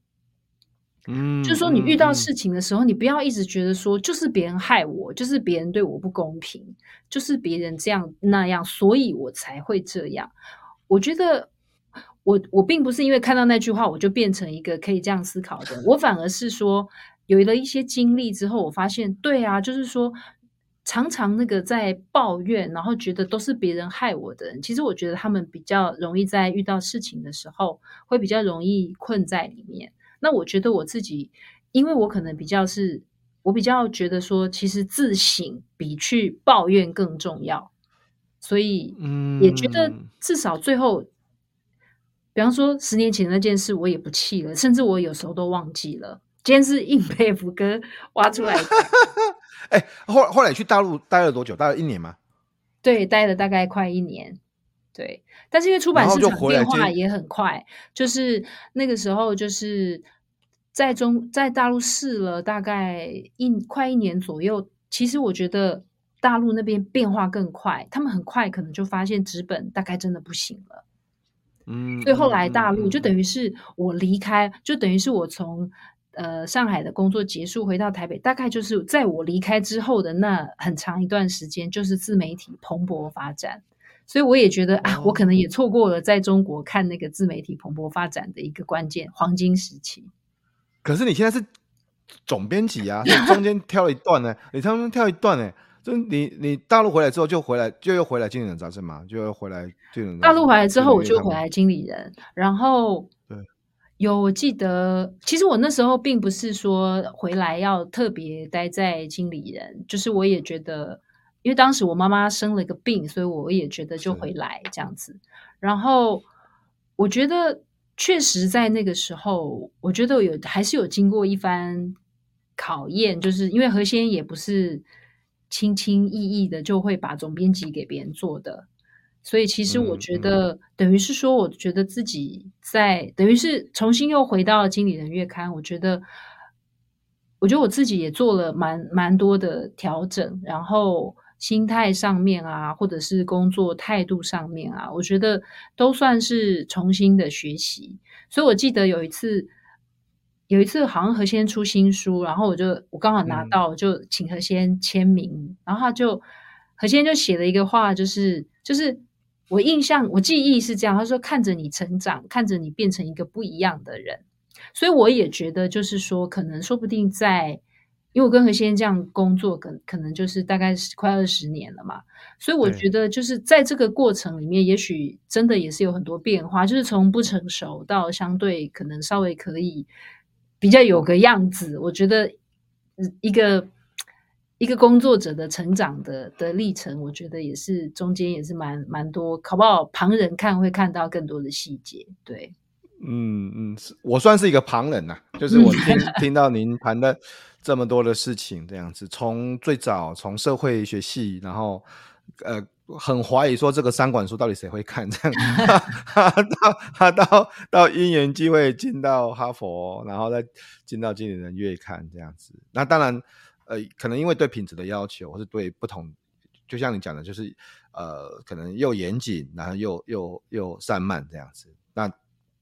嗯，就是说你遇到事情的时候，嗯、你不要一直觉得说就是别人害我，就是别人对我不公平，就是别人这样那样，所以我才会这样。我觉得我我并不是因为看到那句话我就变成一个可以这样思考的，我反而是说有了一些经历之后，我发现对啊，就是说常常那个在抱怨，然后觉得都是别人害我的人，其实我觉得他们比较容易在遇到事情的时候会比较容易困在里面。那我觉得我自己，因为我可能比较是我比较觉得说，其实自省比去抱怨更重要，所以也觉得至少最后，嗯、比方说十年前那件事，我也不气了，甚至我有时候都忘记了。今天是硬佩服哥挖出来的。*laughs* 哎、欸，后后来去大陆待了多久？待了一年吗？对，待了大概快一年。对，但是因为出版市场变化也很快，就，就是那个时候就是。在中在大陆试了大概一快一年左右，其实我觉得大陆那边变化更快，他们很快可能就发现纸本大概真的不行了。嗯，所以后来大陆就等于是我离开，就等于是我从呃上海的工作结束回到台北，大概就是在我离开之后的那很长一段时间，就是自媒体蓬勃发展。所以我也觉得啊，我可能也错过了在中国看那个自媒体蓬勃发展的一个关键黄金时期。可是你现在是总编辑啊，*laughs* 中间跳了一段呢，你中间跳一段呢，就你你大陆回来之后就回来就又回来经理人杂志嘛，就又回来经理人。大陆回来之后我就回来经理人，然后对，有我记得，其实我那时候并不是说回来要特别待在经理人，就是我也觉得，因为当时我妈妈生了一个病，所以我也觉得就回来这样子，然后我觉得。确实，在那个时候，我觉得有还是有经过一番考验，就是因为何先也不是轻轻易易的就会把总编辑给别人做的，所以其实我觉得等于是说，我觉得自己在等于是重新又回到了经理人月刊，我觉得，我觉得我自己也做了蛮蛮多的调整，然后。心态上面啊，或者是工作态度上面啊，我觉得都算是重新的学习。所以我记得有一次，有一次好像何先出新书，然后我就我刚好拿到，就请何先签名，嗯、然后他就何先就写了一个话，就是就是我印象我记忆是这样，他说看着你成长，看着你变成一个不一样的人，所以我也觉得就是说，可能说不定在。因为我跟何先生这样工作，可可能就是大概是快二十年了嘛，所以我觉得就是在这个过程里面，也许真的也是有很多变化，就是从不成熟到相对可能稍微可以比较有个样子。我觉得一个一个工作者的成长的的历程，我觉得也是中间也是蛮蛮多，考不好旁人看会看到更多的细节。对，嗯嗯，我算是一个旁人呐、啊，就是我听 *laughs* 听到您谈的。这么多的事情，这样子，从最早从社会学系，然后呃，很怀疑说这个三管书到底谁会看，这样 *laughs* *laughs* 到他到到因缘机会进到哈佛，然后再进到经理人月刊这样子。那当然，呃，可能因为对品质的要求，或是对不同，就像你讲的，就是呃，可能又严谨，然后又又又散漫这样子。那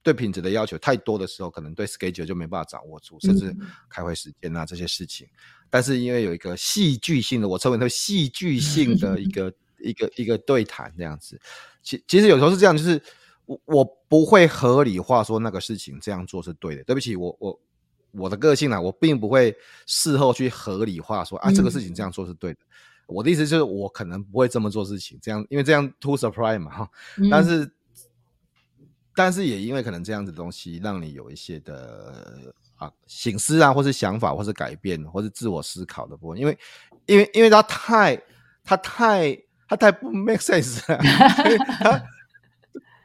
对品质的要求太多的时候，可能对 schedule 就没办法掌握住，甚至开会时间啊这些事情。嗯、但是因为有一个戏剧性的，我称为它戏剧性的一个 *laughs* 一个一个对谈这样子。其其实有时候是这样，就是我我不会合理化说那个事情这样做是对的。对不起，我我我的个性啊，我并不会事后去合理化说啊这个事情这样做是对的。嗯、我的意思就是我可能不会这么做事情，这样因为这样 too surprise 嘛哈。但是。嗯但是也因为可能这样子的东西，让你有一些的啊醒思啊，或是想法，或是改变，或是自我思考的部分。因为，因为，因为他太，他太，他太不 make sense 了。*laughs* 他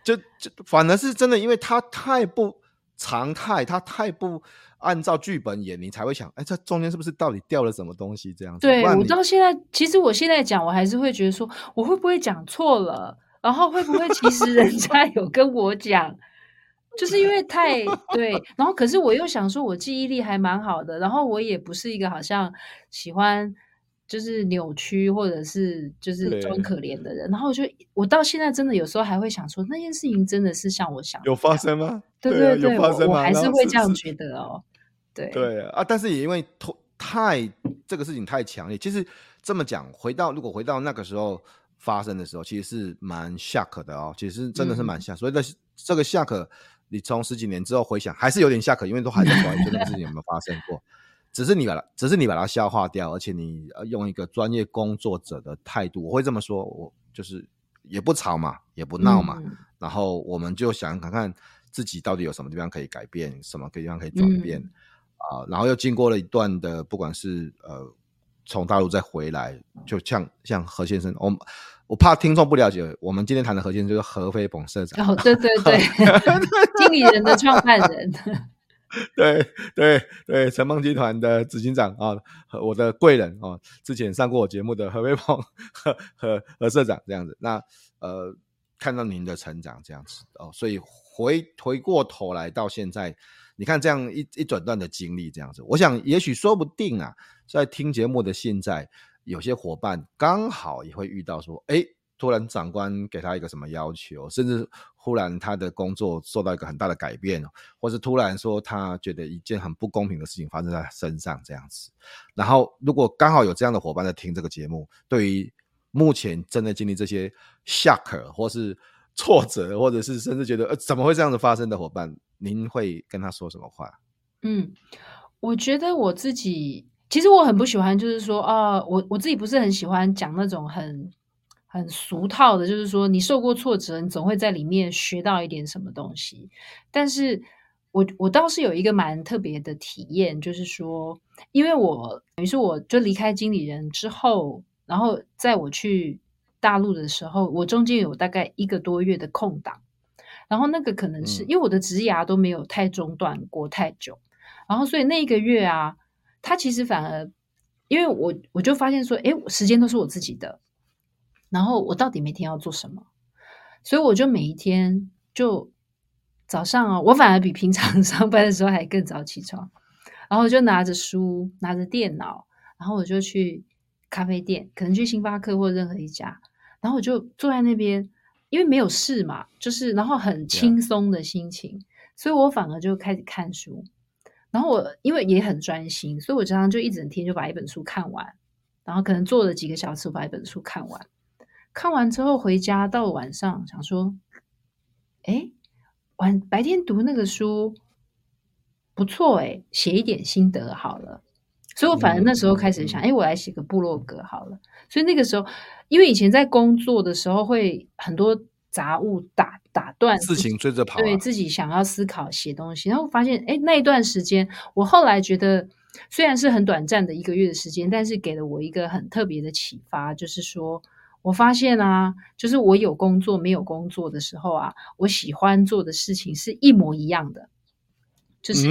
就就反而是真的，因为他太不常态，他太不按照剧本演，你才会想，哎，这中间是不是到底掉了什么东西？这样子。对，我到现在，其实我现在讲，我还是会觉得说，我会不会讲错了？然后会不会其实人家有跟我讲，就是因为太对，然后可是我又想说，我记忆力还蛮好的，然后我也不是一个好像喜欢就是扭曲或者是就是装可怜的人，然后我就我到现在真的有时候还会想说，那件事情真的是像我想有发生吗？对对对，我我还是会这样觉得哦。对对啊，但是也因为太这个事情太强烈，其实这么讲，回到如果回到那个时候。发生的时候，其实是蛮 shock 的哦，其实真的是蛮嗯、所以的这个 shock，你从十几年之后回想，还是有点 shock，因为都还在怀疑这个事情有没有发生过。只是你把它，只是你把它消化掉，而且你用一个专业工作者的态度，我会这么说，我就是也不吵嘛，也不闹嘛，嗯、然后我们就想看看自己到底有什么地方可以改变，什么地方可以转变。嗯啊，然后又经过了一段的，不管是呃从大陆再回来，就像像何先生，我我怕听众不了解，我们今天谈的何先生就是何飞鹏社长。哦，对对对，*laughs* *laughs* 经理人的创办人。对 *laughs* 对对，承梦集团的执行长啊，和我的贵人啊，之前上过我节目的何飞鹏和和何社长这样子。那呃，看到您的成长这样子哦，所以回回过头来到现在，你看这样一一整段的经历这样子，我想也许说不定啊，在听节目的现在，有些伙伴刚好也会遇到说，哎。突然长官给他一个什么要求，甚至忽然他的工作受到一个很大的改变，或是突然说他觉得一件很不公平的事情发生在身上这样子。然后如果刚好有这样的伙伴在听这个节目，对于目前正在经历这些下克或是挫折，或者是甚至觉得呃怎么会这样子发生的伙伴，您会跟他说什么话？嗯，我觉得我自己其实我很不喜欢，就是说啊、我我自己不是很喜欢讲那种很。很俗套的，就是说你受过挫折，你总会在里面学到一点什么东西。但是我我倒是有一个蛮特别的体验，就是说，因为我等于是我就离开经理人之后，然后在我去大陆的时候，我中间有大概一个多月的空档，然后那个可能是因为我的职牙都没有太中断过太久，然后所以那一个月啊，他其实反而因为我我就发现说，哎，时间都是我自己的。然后我到底每天要做什么？所以我就每一天就早上啊，我反而比平常 *laughs* 上班的时候还更早起床，然后就拿着书，拿着电脑，然后我就去咖啡店，可能去星巴克或任何一家，然后我就坐在那边，因为没有事嘛，就是然后很轻松的心情.所以我反而就开始看书，然后我因为也很专心，所以我常常就一整天就把一本书看完，然后可能坐了几个小时，把一本书看完。看完之后回家，到晚上想说，哎，晚白天读那个书不错哎，写一点心得好了。所以我反正那时候开始想，哎，我来写个部落格好了。所以那个时候，因为以前在工作的时候会很多杂物打打断事情追着跑，对自己想要思考写东西，然后发现，哎，那一段时间，我后来觉得虽然是很短暂的一个月的时间，但是给了我一个很特别的启发，就是说。我发现啊，就是我有工作没有工作的时候啊，我喜欢做的事情是一模一样的，就是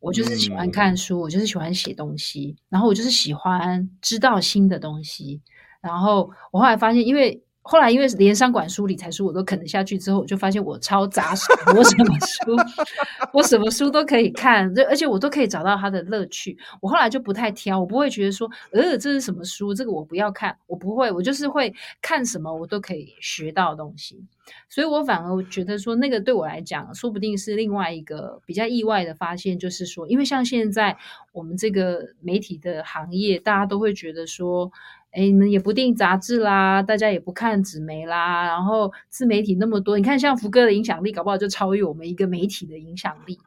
我就是喜欢看书，我就是喜欢写东西，然后我就是喜欢知道新的东西，然后我后来发现，因为。后来因为连商管书、理财书我都啃得下去之后，我就发现我超杂食，我什么书，我什么书都可以看，而且我都可以找到它的乐趣。我后来就不太挑，我不会觉得说，呃，这是什么书，这个我不要看，我不会，我就是会看什么我都可以学到东西。所以我反而觉得说，那个对我来讲，说不定是另外一个比较意外的发现，就是说，因为像现在我们这个媒体的行业，大家都会觉得说。哎，你们也不订杂志啦，大家也不看纸媒啦，然后自媒体那么多，你看像福哥的影响力，搞不好就超越我们一个媒体的影响力。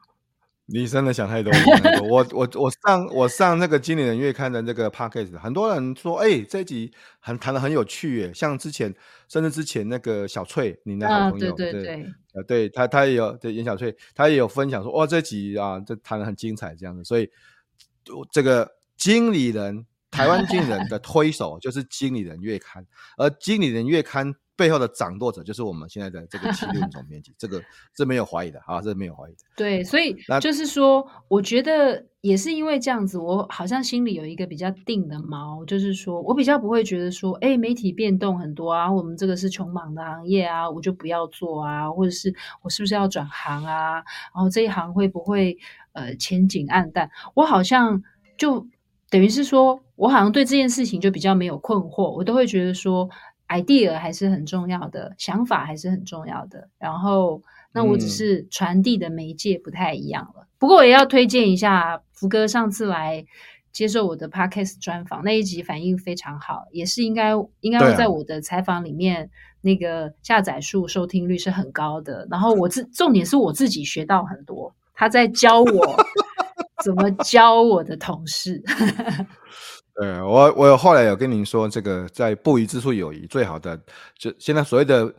你真的想太多，太多我我我上我上那个经理人月刊的那个 podcast，很多人说，哎，这一集很谈的很有趣耶，像之前甚至之前那个小翠，你的好朋友，啊、对对对，呃，对他他也有对严小翠，他也有分享说，哇，这集啊，这谈的很精彩这样子，所以这个经理人。台湾经理人的推手就是经理人月刊，而经理人月刊背后的掌舵者就是我们现在的这个七六总编辑，这个 *laughs* 是没有怀疑的啊，这是没有怀疑的。对，所以就是说，我觉得也是因为这样子，我好像心里有一个比较定的锚，就是说我比较不会觉得说，哎，媒体变动很多啊，我们这个是穷忙的行业啊，我就不要做啊，或者是我是不是要转行啊？然后这一行会不会呃前景黯淡？我好像就。等于是说，我好像对这件事情就比较没有困惑，我都会觉得说，idea 还是很重要的，想法还是很重要的。然后，那我只是传递的媒介不太一样了。嗯、不过，我也要推荐一下福哥上次来接受我的 podcast 专访那一集，反应非常好，也是应该应该会在我的采访里面，那个下载数、收听率是很高的。然后我自重点是我自己学到很多，他在教我。怎么教我的同事？*laughs* 对，我我后来有跟您说，这个在不疑之处有疑，最好的就现在所谓的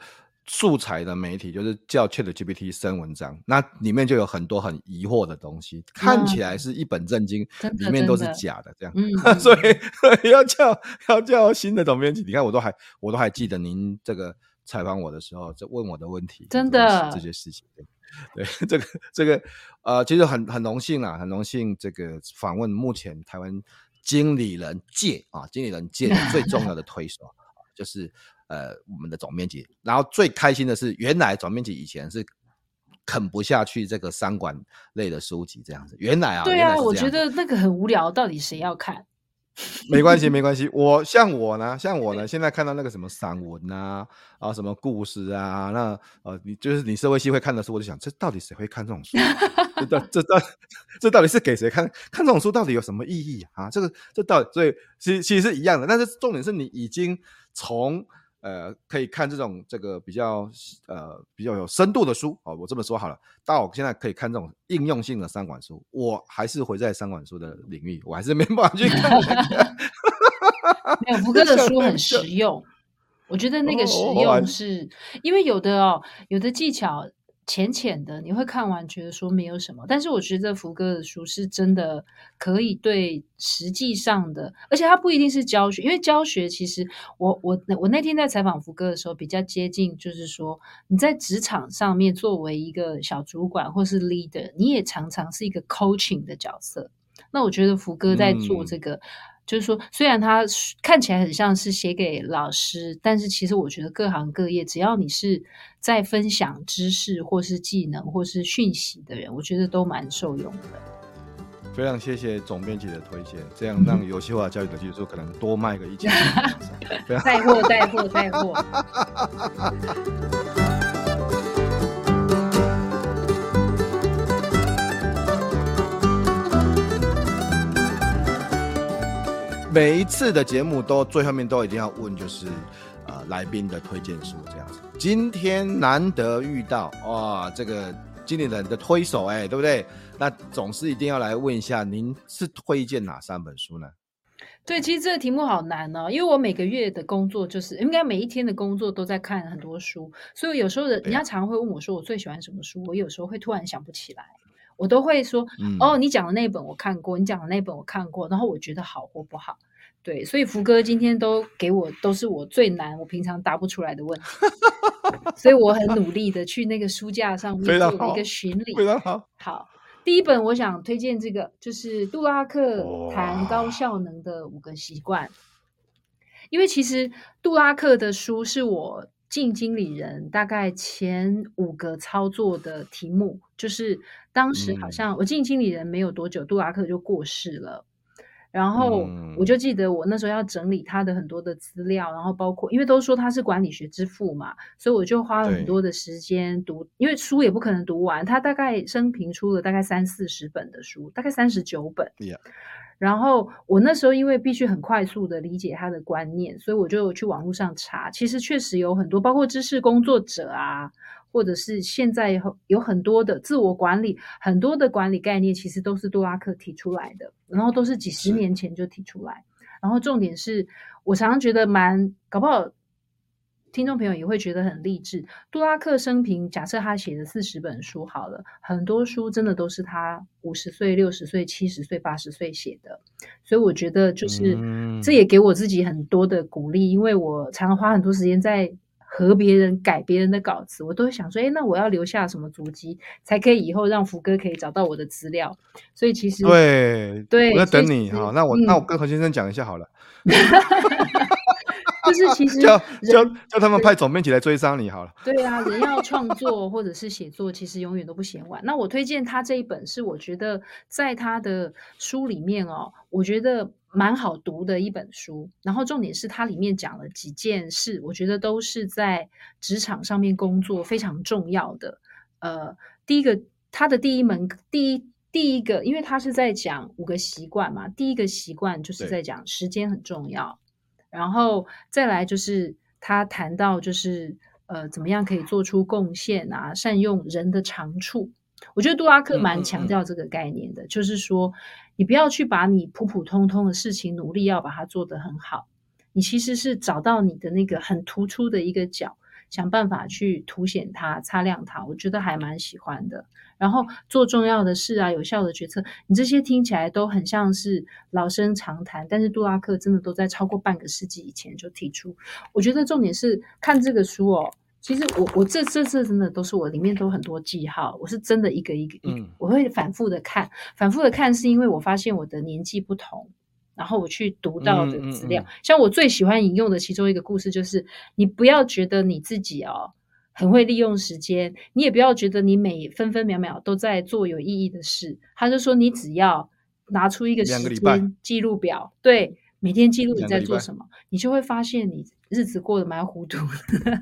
素材的媒体，就是叫 ChatGPT 生文章，那里面就有很多很疑惑的东西，看起来是一本正经，嗯、里面都是假的，的这样。*laughs* 嗯、所以要叫要叫新的总编辑，你看我都还我都还记得您这个采访我的时候，就问我的问题，真的这些事情。对，*laughs* 这个这个呃，其实很很荣幸啊，很荣幸这个访问目前台湾经理人界啊，经理人界最 *laughs* 重要的推手，就是。呃，我们的总面积，然后最开心的是，原来总面积以前是啃不下去这个商管类的书籍，这样子。原来啊，对啊，我觉得那个很无聊，到底谁要看？没关系，没关系。我像我呢，像我呢，现在看到那个什么散文啊，啊，什么故事啊，那呃，你就是你社会系会看的书，我就想，这到底谁会看这种书？这到 *laughs* 这到 *laughs* 这到底是给谁看？看这种书到底有什么意义啊？这个这到底所以其实其实是一样的，但是重点是你已经从。呃，可以看这种这个比较呃比较有深度的书哦，我这么说好了。到我现在可以看这种应用性的三管书，我还是回在三管书的领域，我还是没办法去看。*laughs* 没有，福哥的书很实用，我觉得那个实用是、哦、因为有的哦，有的技巧。浅浅的，你会看完觉得说没有什么，但是我觉得福哥的书是真的可以对实际上的，而且它不一定是教学，因为教学其实我我我那天在采访福哥的时候比较接近，就是说你在职场上面作为一个小主管或是 leader，你也常常是一个 coaching 的角色。那我觉得福哥在做这个。嗯就是说，虽然它看起来很像是写给老师，但是其实我觉得各行各业，只要你是在分享知识或是技能或是讯息的人，我觉得都蛮受用的。非常谢谢总编辑的推荐，这样让游戏化教育的技术可能多卖个一千。*laughs* 带货，带货，带货。*laughs* *laughs* 每一次的节目都最后面都一定要问，就是呃来宾的推荐书这样子。今天难得遇到哇，这个经理人的推手哎，对不对？那总是一定要来问一下，您是推荐哪三本书呢？对，其实这个题目好难哦，因为我每个月的工作就是应该每一天的工作都在看很多书，所以有时候人人家常常会问我说我最喜欢什么书，我有时候会突然想不起来。我都会说，嗯、哦，你讲的那本我看过，你讲的那本我看过，然后我觉得好或不好，对，所以福哥今天都给我都是我最难，我平常答不出来的问题，*laughs* 所以我很努力的去那个书架上面做了一个巡礼。非常好。好，第一本我想推荐这个，就是杜拉克谈高效能的五个习惯，因为其实杜拉克的书是我。进经理人大概前五个操作的题目，就是当时好像我进经理人没有多久，杜拉克就过世了，然后我就记得我那时候要整理他的很多的资料，然后包括因为都说他是管理学之父嘛，所以我就花了很多的时间读，因为书也不可能读完，他大概生平出了大概三四十本的书，大概三十九本。Yeah. 然后我那时候因为必须很快速的理解他的观念，所以我就去网络上查。其实确实有很多，包括知识工作者啊，或者是现在有有很多的自我管理，很多的管理概念，其实都是杜拉克提出来的，然后都是几十年前就提出来。然后重点是我常常觉得蛮搞不好。听众朋友也会觉得很励志。杜拉克生平，假设他写的四十本书好了，很多书真的都是他五十岁、六十岁、七十岁、八十岁写的，所以我觉得就是、嗯、这也给我自己很多的鼓励，因为我常常花很多时间在和别人改别人的稿子，我都会想说，哎，那我要留下什么足迹，才可以以后让福哥可以找到我的资料。所以其实对对，我在等你哈。那我、嗯、那我跟何先生讲一下好了。*laughs* 就是其实 *laughs* 叫叫叫他们派总编辑来追杀你好了。对啊，人要创作或者是写作，其实永远都不嫌晚。那我推荐他这一本，是我觉得在他的书里面哦，我觉得蛮好读的一本书。然后重点是它里面讲了几件事，我觉得都是在职场上面工作非常重要的。呃，第一个，他的第一门第一第一个，因为他是在讲五个习惯嘛，第一个习惯就是在讲时间很重要。然后再来就是他谈到就是呃怎么样可以做出贡献啊，善用人的长处。我觉得杜拉克蛮强调这个概念的，嗯嗯嗯，就是说你不要去把你普普通通的事情努力要把它做得很好，你其实是找到你的那个很突出的一个角。想办法去凸显它、擦亮它，我觉得还蛮喜欢的。然后做重要的事啊，有效的决策，你这些听起来都很像是老生常谈，但是杜拉克真的都在超过半个世纪以前就提出。我觉得重点是看这个书哦。其实我我这这这真的都是我里面都很多记号，我是真的一个一个一个，我会反复的看，反复的看是因为我发现我的年纪不同，然后我去读到的资料，像我最喜欢引用的其中一个故事就是，你不要觉得你自己哦很会利用时间，你也不要觉得你每分分秒秒都在做有意义的事，他就说你只要拿出一个时间记录表，对，每天记录你在做什么，你就会发现你日子过得蛮糊涂的。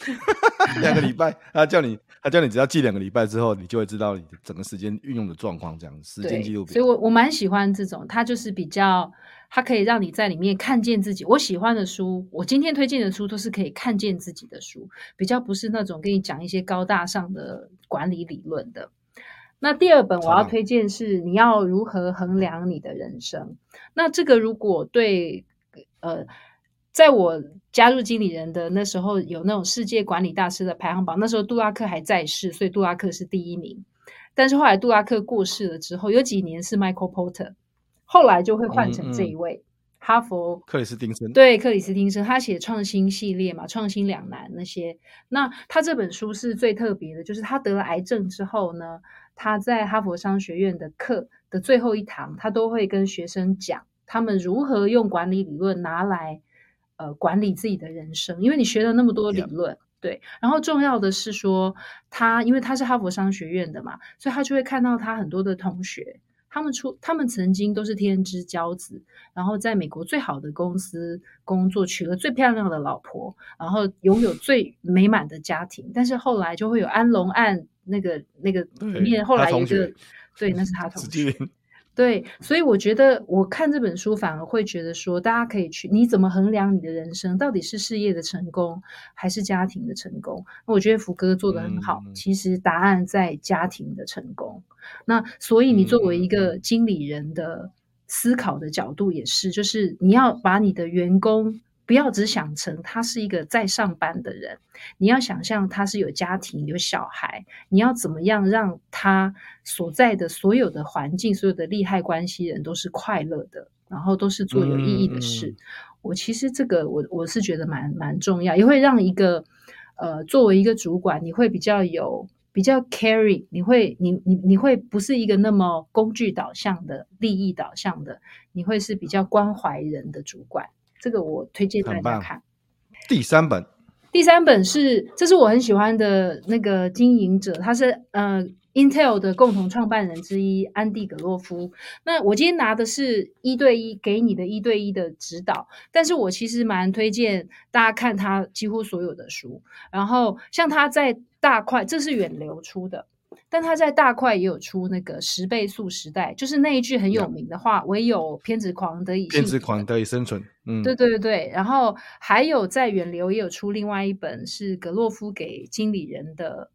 *laughs* 两个礼拜，他叫你，他叫你，只要记两个礼拜之后，你就会知道你的整个时间运用的状况，这样时间记录表。所以我我蛮喜欢这种，它就是比较，它可以让你在里面看见自己。我喜欢的书，我今天推荐的书都是可以看见自己的书，比较不是那种跟你讲一些高大上的管理理论的。那第二本我要推荐是你要如何衡量你的人生。那这个如果对呃。在我加入经理人的那时候，有那种世界管理大师的排行榜。那时候杜拉克还在世，所以杜拉克是第一名。但是后来杜拉克过世了之后，有几年是 Michael Porter，后来就会换成这一位、嗯嗯、哈佛克里斯汀森。对，克里斯汀森，他写创新系列嘛，创新两难那些。那他这本书是最特别的，就是他得了癌症之后呢，他在哈佛商学院的课的最后一堂，他都会跟学生讲他们如何用管理理论拿来。呃，管理自己的人生，因为你学了那么多理论，Yeah. 对。然后重要的是说，他因为他是哈佛商学院的嘛，所以他就会看到他很多的同学，他们出，他们曾经都是天之骄子，然后在美国最好的公司工作，娶了最漂亮的老婆，然后拥有最美满的家庭，但是后来就会有安龙案那个那个里面，后来一个，对，那是他同学。对，所以我觉得我看这本书反而会觉得说，大家可以去，你怎么衡量你的人生？到底是事业的成功还是家庭的成功？那我觉得福哥做的很好，嗯、其实答案在家庭的成功。那所以你作为一个经理人的思考的角度也是，就是你要把你的员工。不要只想成他是一个在上班的人，你要想象他是有家庭、有小孩，你要怎么样让他所在的所有的环境、所有的利害关系人都是快乐的，然后都是做有意义的事。嗯嗯、我其实这个我我是觉得蛮蛮重要，也会让一个呃作为一个主管，你会比较有比较 carry，你会你你你会不是一个那么工具导向的、利益导向的，你会是比较关怀人的主管。这个我推荐大家看。第三本，第三本是，这是我很喜欢的那个经营者，他是呃 Intel 的共同创办人之一安迪·葛洛夫。那我今天拿的是一对一给你的一对一的指导，但是我其实蛮推荐大家看他几乎所有的书。然后像他在大块，这是远流出的。但他在大块也有出那个十倍速时代，就是那一句很有名的话：“唯有偏执狂得以偏执狂得以生存。”嗯，对对对。然后还有在远流也有出另外一本是格洛夫给经理人的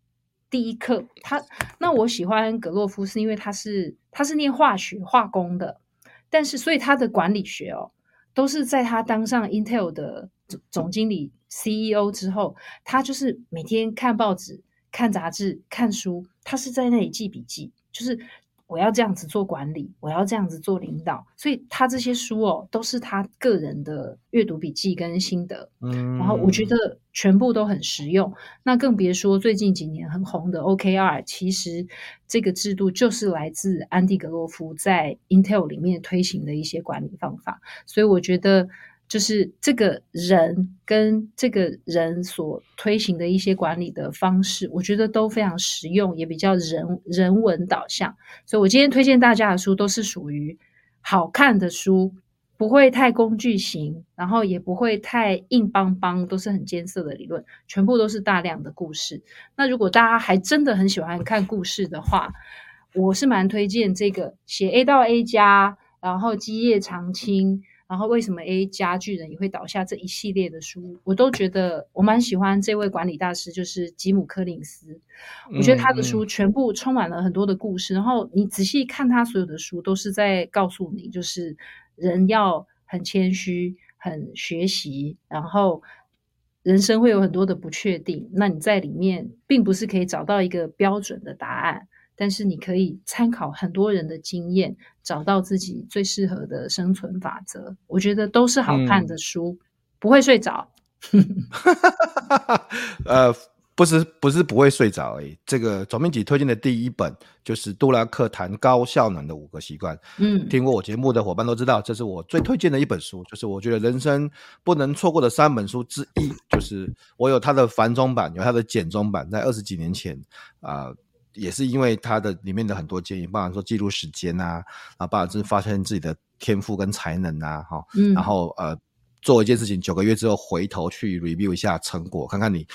第一课。他那我喜欢格洛夫是因为他是他是念化学化工的，但是所以他的管理学哦都是在他当上 Intel 的总总经理 CEO 之后，他就是每天看报纸。看杂志、看书，他是在那里记笔记，就是我要这样子做管理，我要这样子做领导，所以他这些书哦，都是他个人的阅读笔记跟心得，嗯，然后我觉得全部都很实用。那更别说最近几年很红的 OKR，其实这个制度就是来自安迪·格洛夫在 Intel 里面推行的一些管理方法，所以我觉得。就是这个人跟这个人所推行的一些管理的方式，我觉得都非常实用，也比较人人文导向。所以我今天推荐大家的书都是属于好看的书，不会太工具型，然后也不会太硬邦邦，都是很艰涩的理论，全部都是大量的故事。那如果大家还真的很喜欢看故事的话，我是蛮推荐这个写 A 到 A 加，然后基业长青。然后为什么 A 家巨人也会倒下？这一系列的书，我都觉得我蛮喜欢这位管理大师，就是吉姆·柯林斯。我觉得他的书全部充满了很多的故事。嗯嗯、然后你仔细看他所有的书，都是在告诉你，就是人要很谦虚、很学习，然后人生会有很多的不确定，那你在里面并不是可以找到一个标准的答案，但是你可以参考很多人的经验，找到自己最适合的生存法则。我觉得都是好看的书，嗯、不会睡着。*laughs* 呃。不是不是不会睡着而已。这个总编辑推荐的第一本就是杜拉克谈高效能的五个习惯。嗯，听过我节目的伙伴都知道，这是我最推荐的一本书，就是我觉得人生不能错过的三本书之一。就是我有它的繁中版，有它的简中版，在二十几年前啊、呃，也是因为他的里面的很多建议，包含说记录时间啊，啊，包含是发现自己的天赋跟才能啊，哈、嗯，然后呃，做一件事情九个月之后回头去 review 一下成果，看看你。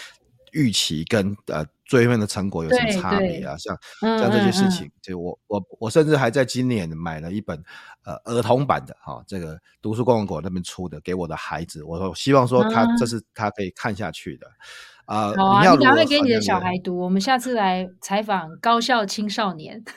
预期跟呃最后面的成果有什么差别啊？像像这些事情，嗯嗯嗯、就我我我甚至还在今年买了一本呃儿童版的哈、哦，这个读书共和国那边出的，给我的孩子，我说希望说他、嗯、这是他可以看下去的。呃、好啊，你赶快给你的小孩读，我们下次来采访高校青少年。*laughs*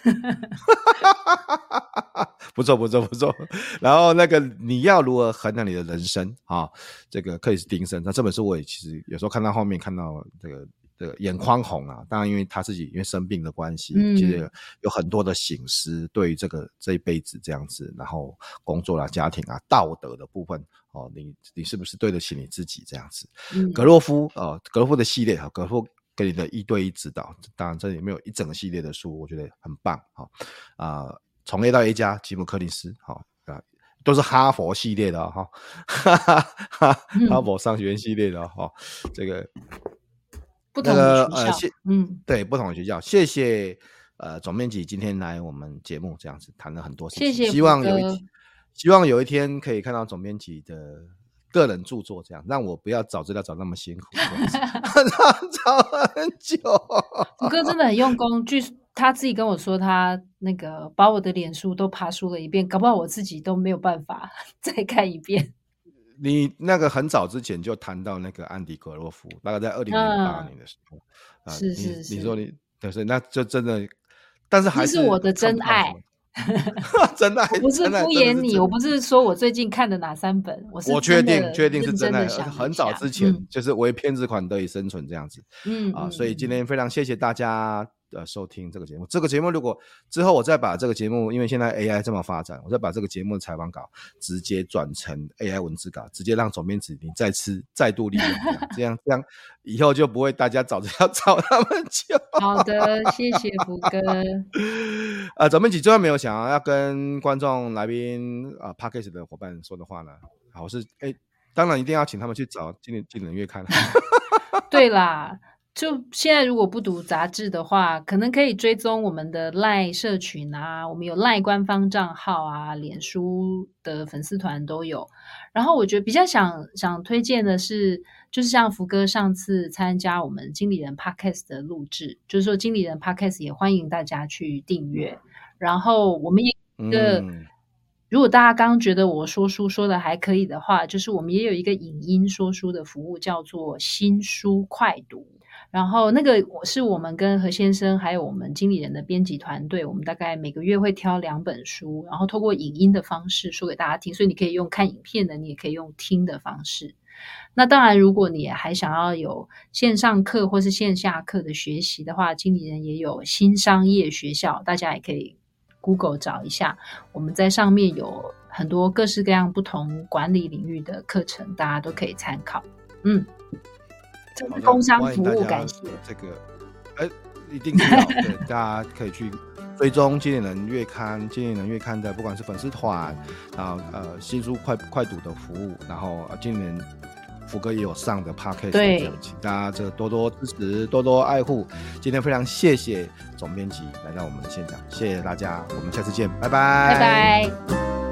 不错不错不错。然后那个你要如何衡量你的人生啊？这个克里斯汀森，那这本书我也其实有时候看到后面看到这个。这个眼眶红啊，当然因为他自己因为生病的关系，嗯、其实有很多的醒思，对于这个这一辈子这样子，然后工作啊、家庭啊、道德的部分哦，你你是不是对得起你自己这样子？嗯、格洛夫呃，格洛夫的系列哈，格洛夫给你的一对一指导，当然这里面有一整个系列的书，我觉得很棒哈啊，从、呃、A 到 A 加，吉姆·柯林斯哈啊，都是哈佛系列的哈，哈哈哈，哈佛商学院系列的哈，这个。不同的学校，那个、呃，谢，嗯，对，不同的学校，谢谢，呃，总编辑今天来我们节目这样子谈了很多事情，谢谢，希望有一，希望有一天可以看到总编辑的个人著作，这样让我不要找资料找那么辛苦，*laughs* *laughs* 找很久。福哥真的很用功，据他自己跟我说，他那个把我的脸书都爬梳了一遍，搞不好我自己都没有办法 *laughs* 再看一遍。你那个很早之前就谈到那个安迪格洛夫，大概在二零零八年的时候，啊，是是是，你说你就是，那就真的，但是还是，是我的真爱，*laughs* 真爱，不是敷衍你，我不是说我最近看的哪三本，我是我确定确定是真爱，很早之前就是为偏执款得以生存这样子，嗯啊，所以今天非常谢谢大家。呃，收听这个节目，这个节目如果之后我再把这个节目，因为现在 AI 这么发展，我再把这个节目的采访稿直接转成 AI 文字稿，直接让总编辑你再次再度利用这样，这样以后就不会大家找着 *laughs* 要找他们就好的，谢谢福哥。*laughs* 呃，总编辑最后没有想要要跟观众来宾啊 Podcast 的伙伴说的话呢？好，我是哎、欸，当然一定要请他们去找《经理经理人月刊》。*laughs* 对啦。就现在，如果不读杂志的话，可能可以追踪我们的赖社群啊，我们有赖官方账号啊，脸书的粉丝团都有。然后我觉得比较想想推荐的是，就是像福哥上次参加我们经理人 Podcast 的录制，就是说经理人 Podcast 也欢迎大家去订阅。然后我们也一个，嗯、如果大家刚刚觉得我说书说的还可以的话，就是我们也有一个影音说书的服务，叫做新书快读。然后那个我是我们跟何先生还有我们经理人的编辑团队，我们大概每个月会挑两本书，然后透过影音的方式说给大家听，所以你可以用看影片的，你也可以用听的方式。那当然，如果你还想要有线上课或是线下课的学习的话，经理人也有新商业学校，大家也可以 Google 找一下，我们在上面有很多各式各样不同管理领域的课程，大家都可以参考。嗯。这是工商服务，感谢这个，哎，一定是要对，大家可以去追踪经理人月刊，经理人月刊的不管是粉丝团，然后呃新书快快读的服务，然后经理人福哥也有上的 Podcast，对，请大家这多多支持，多多爱护。今天非常谢谢总编辑来到我们的现场，谢谢大家，我们下次见，拜拜，拜拜。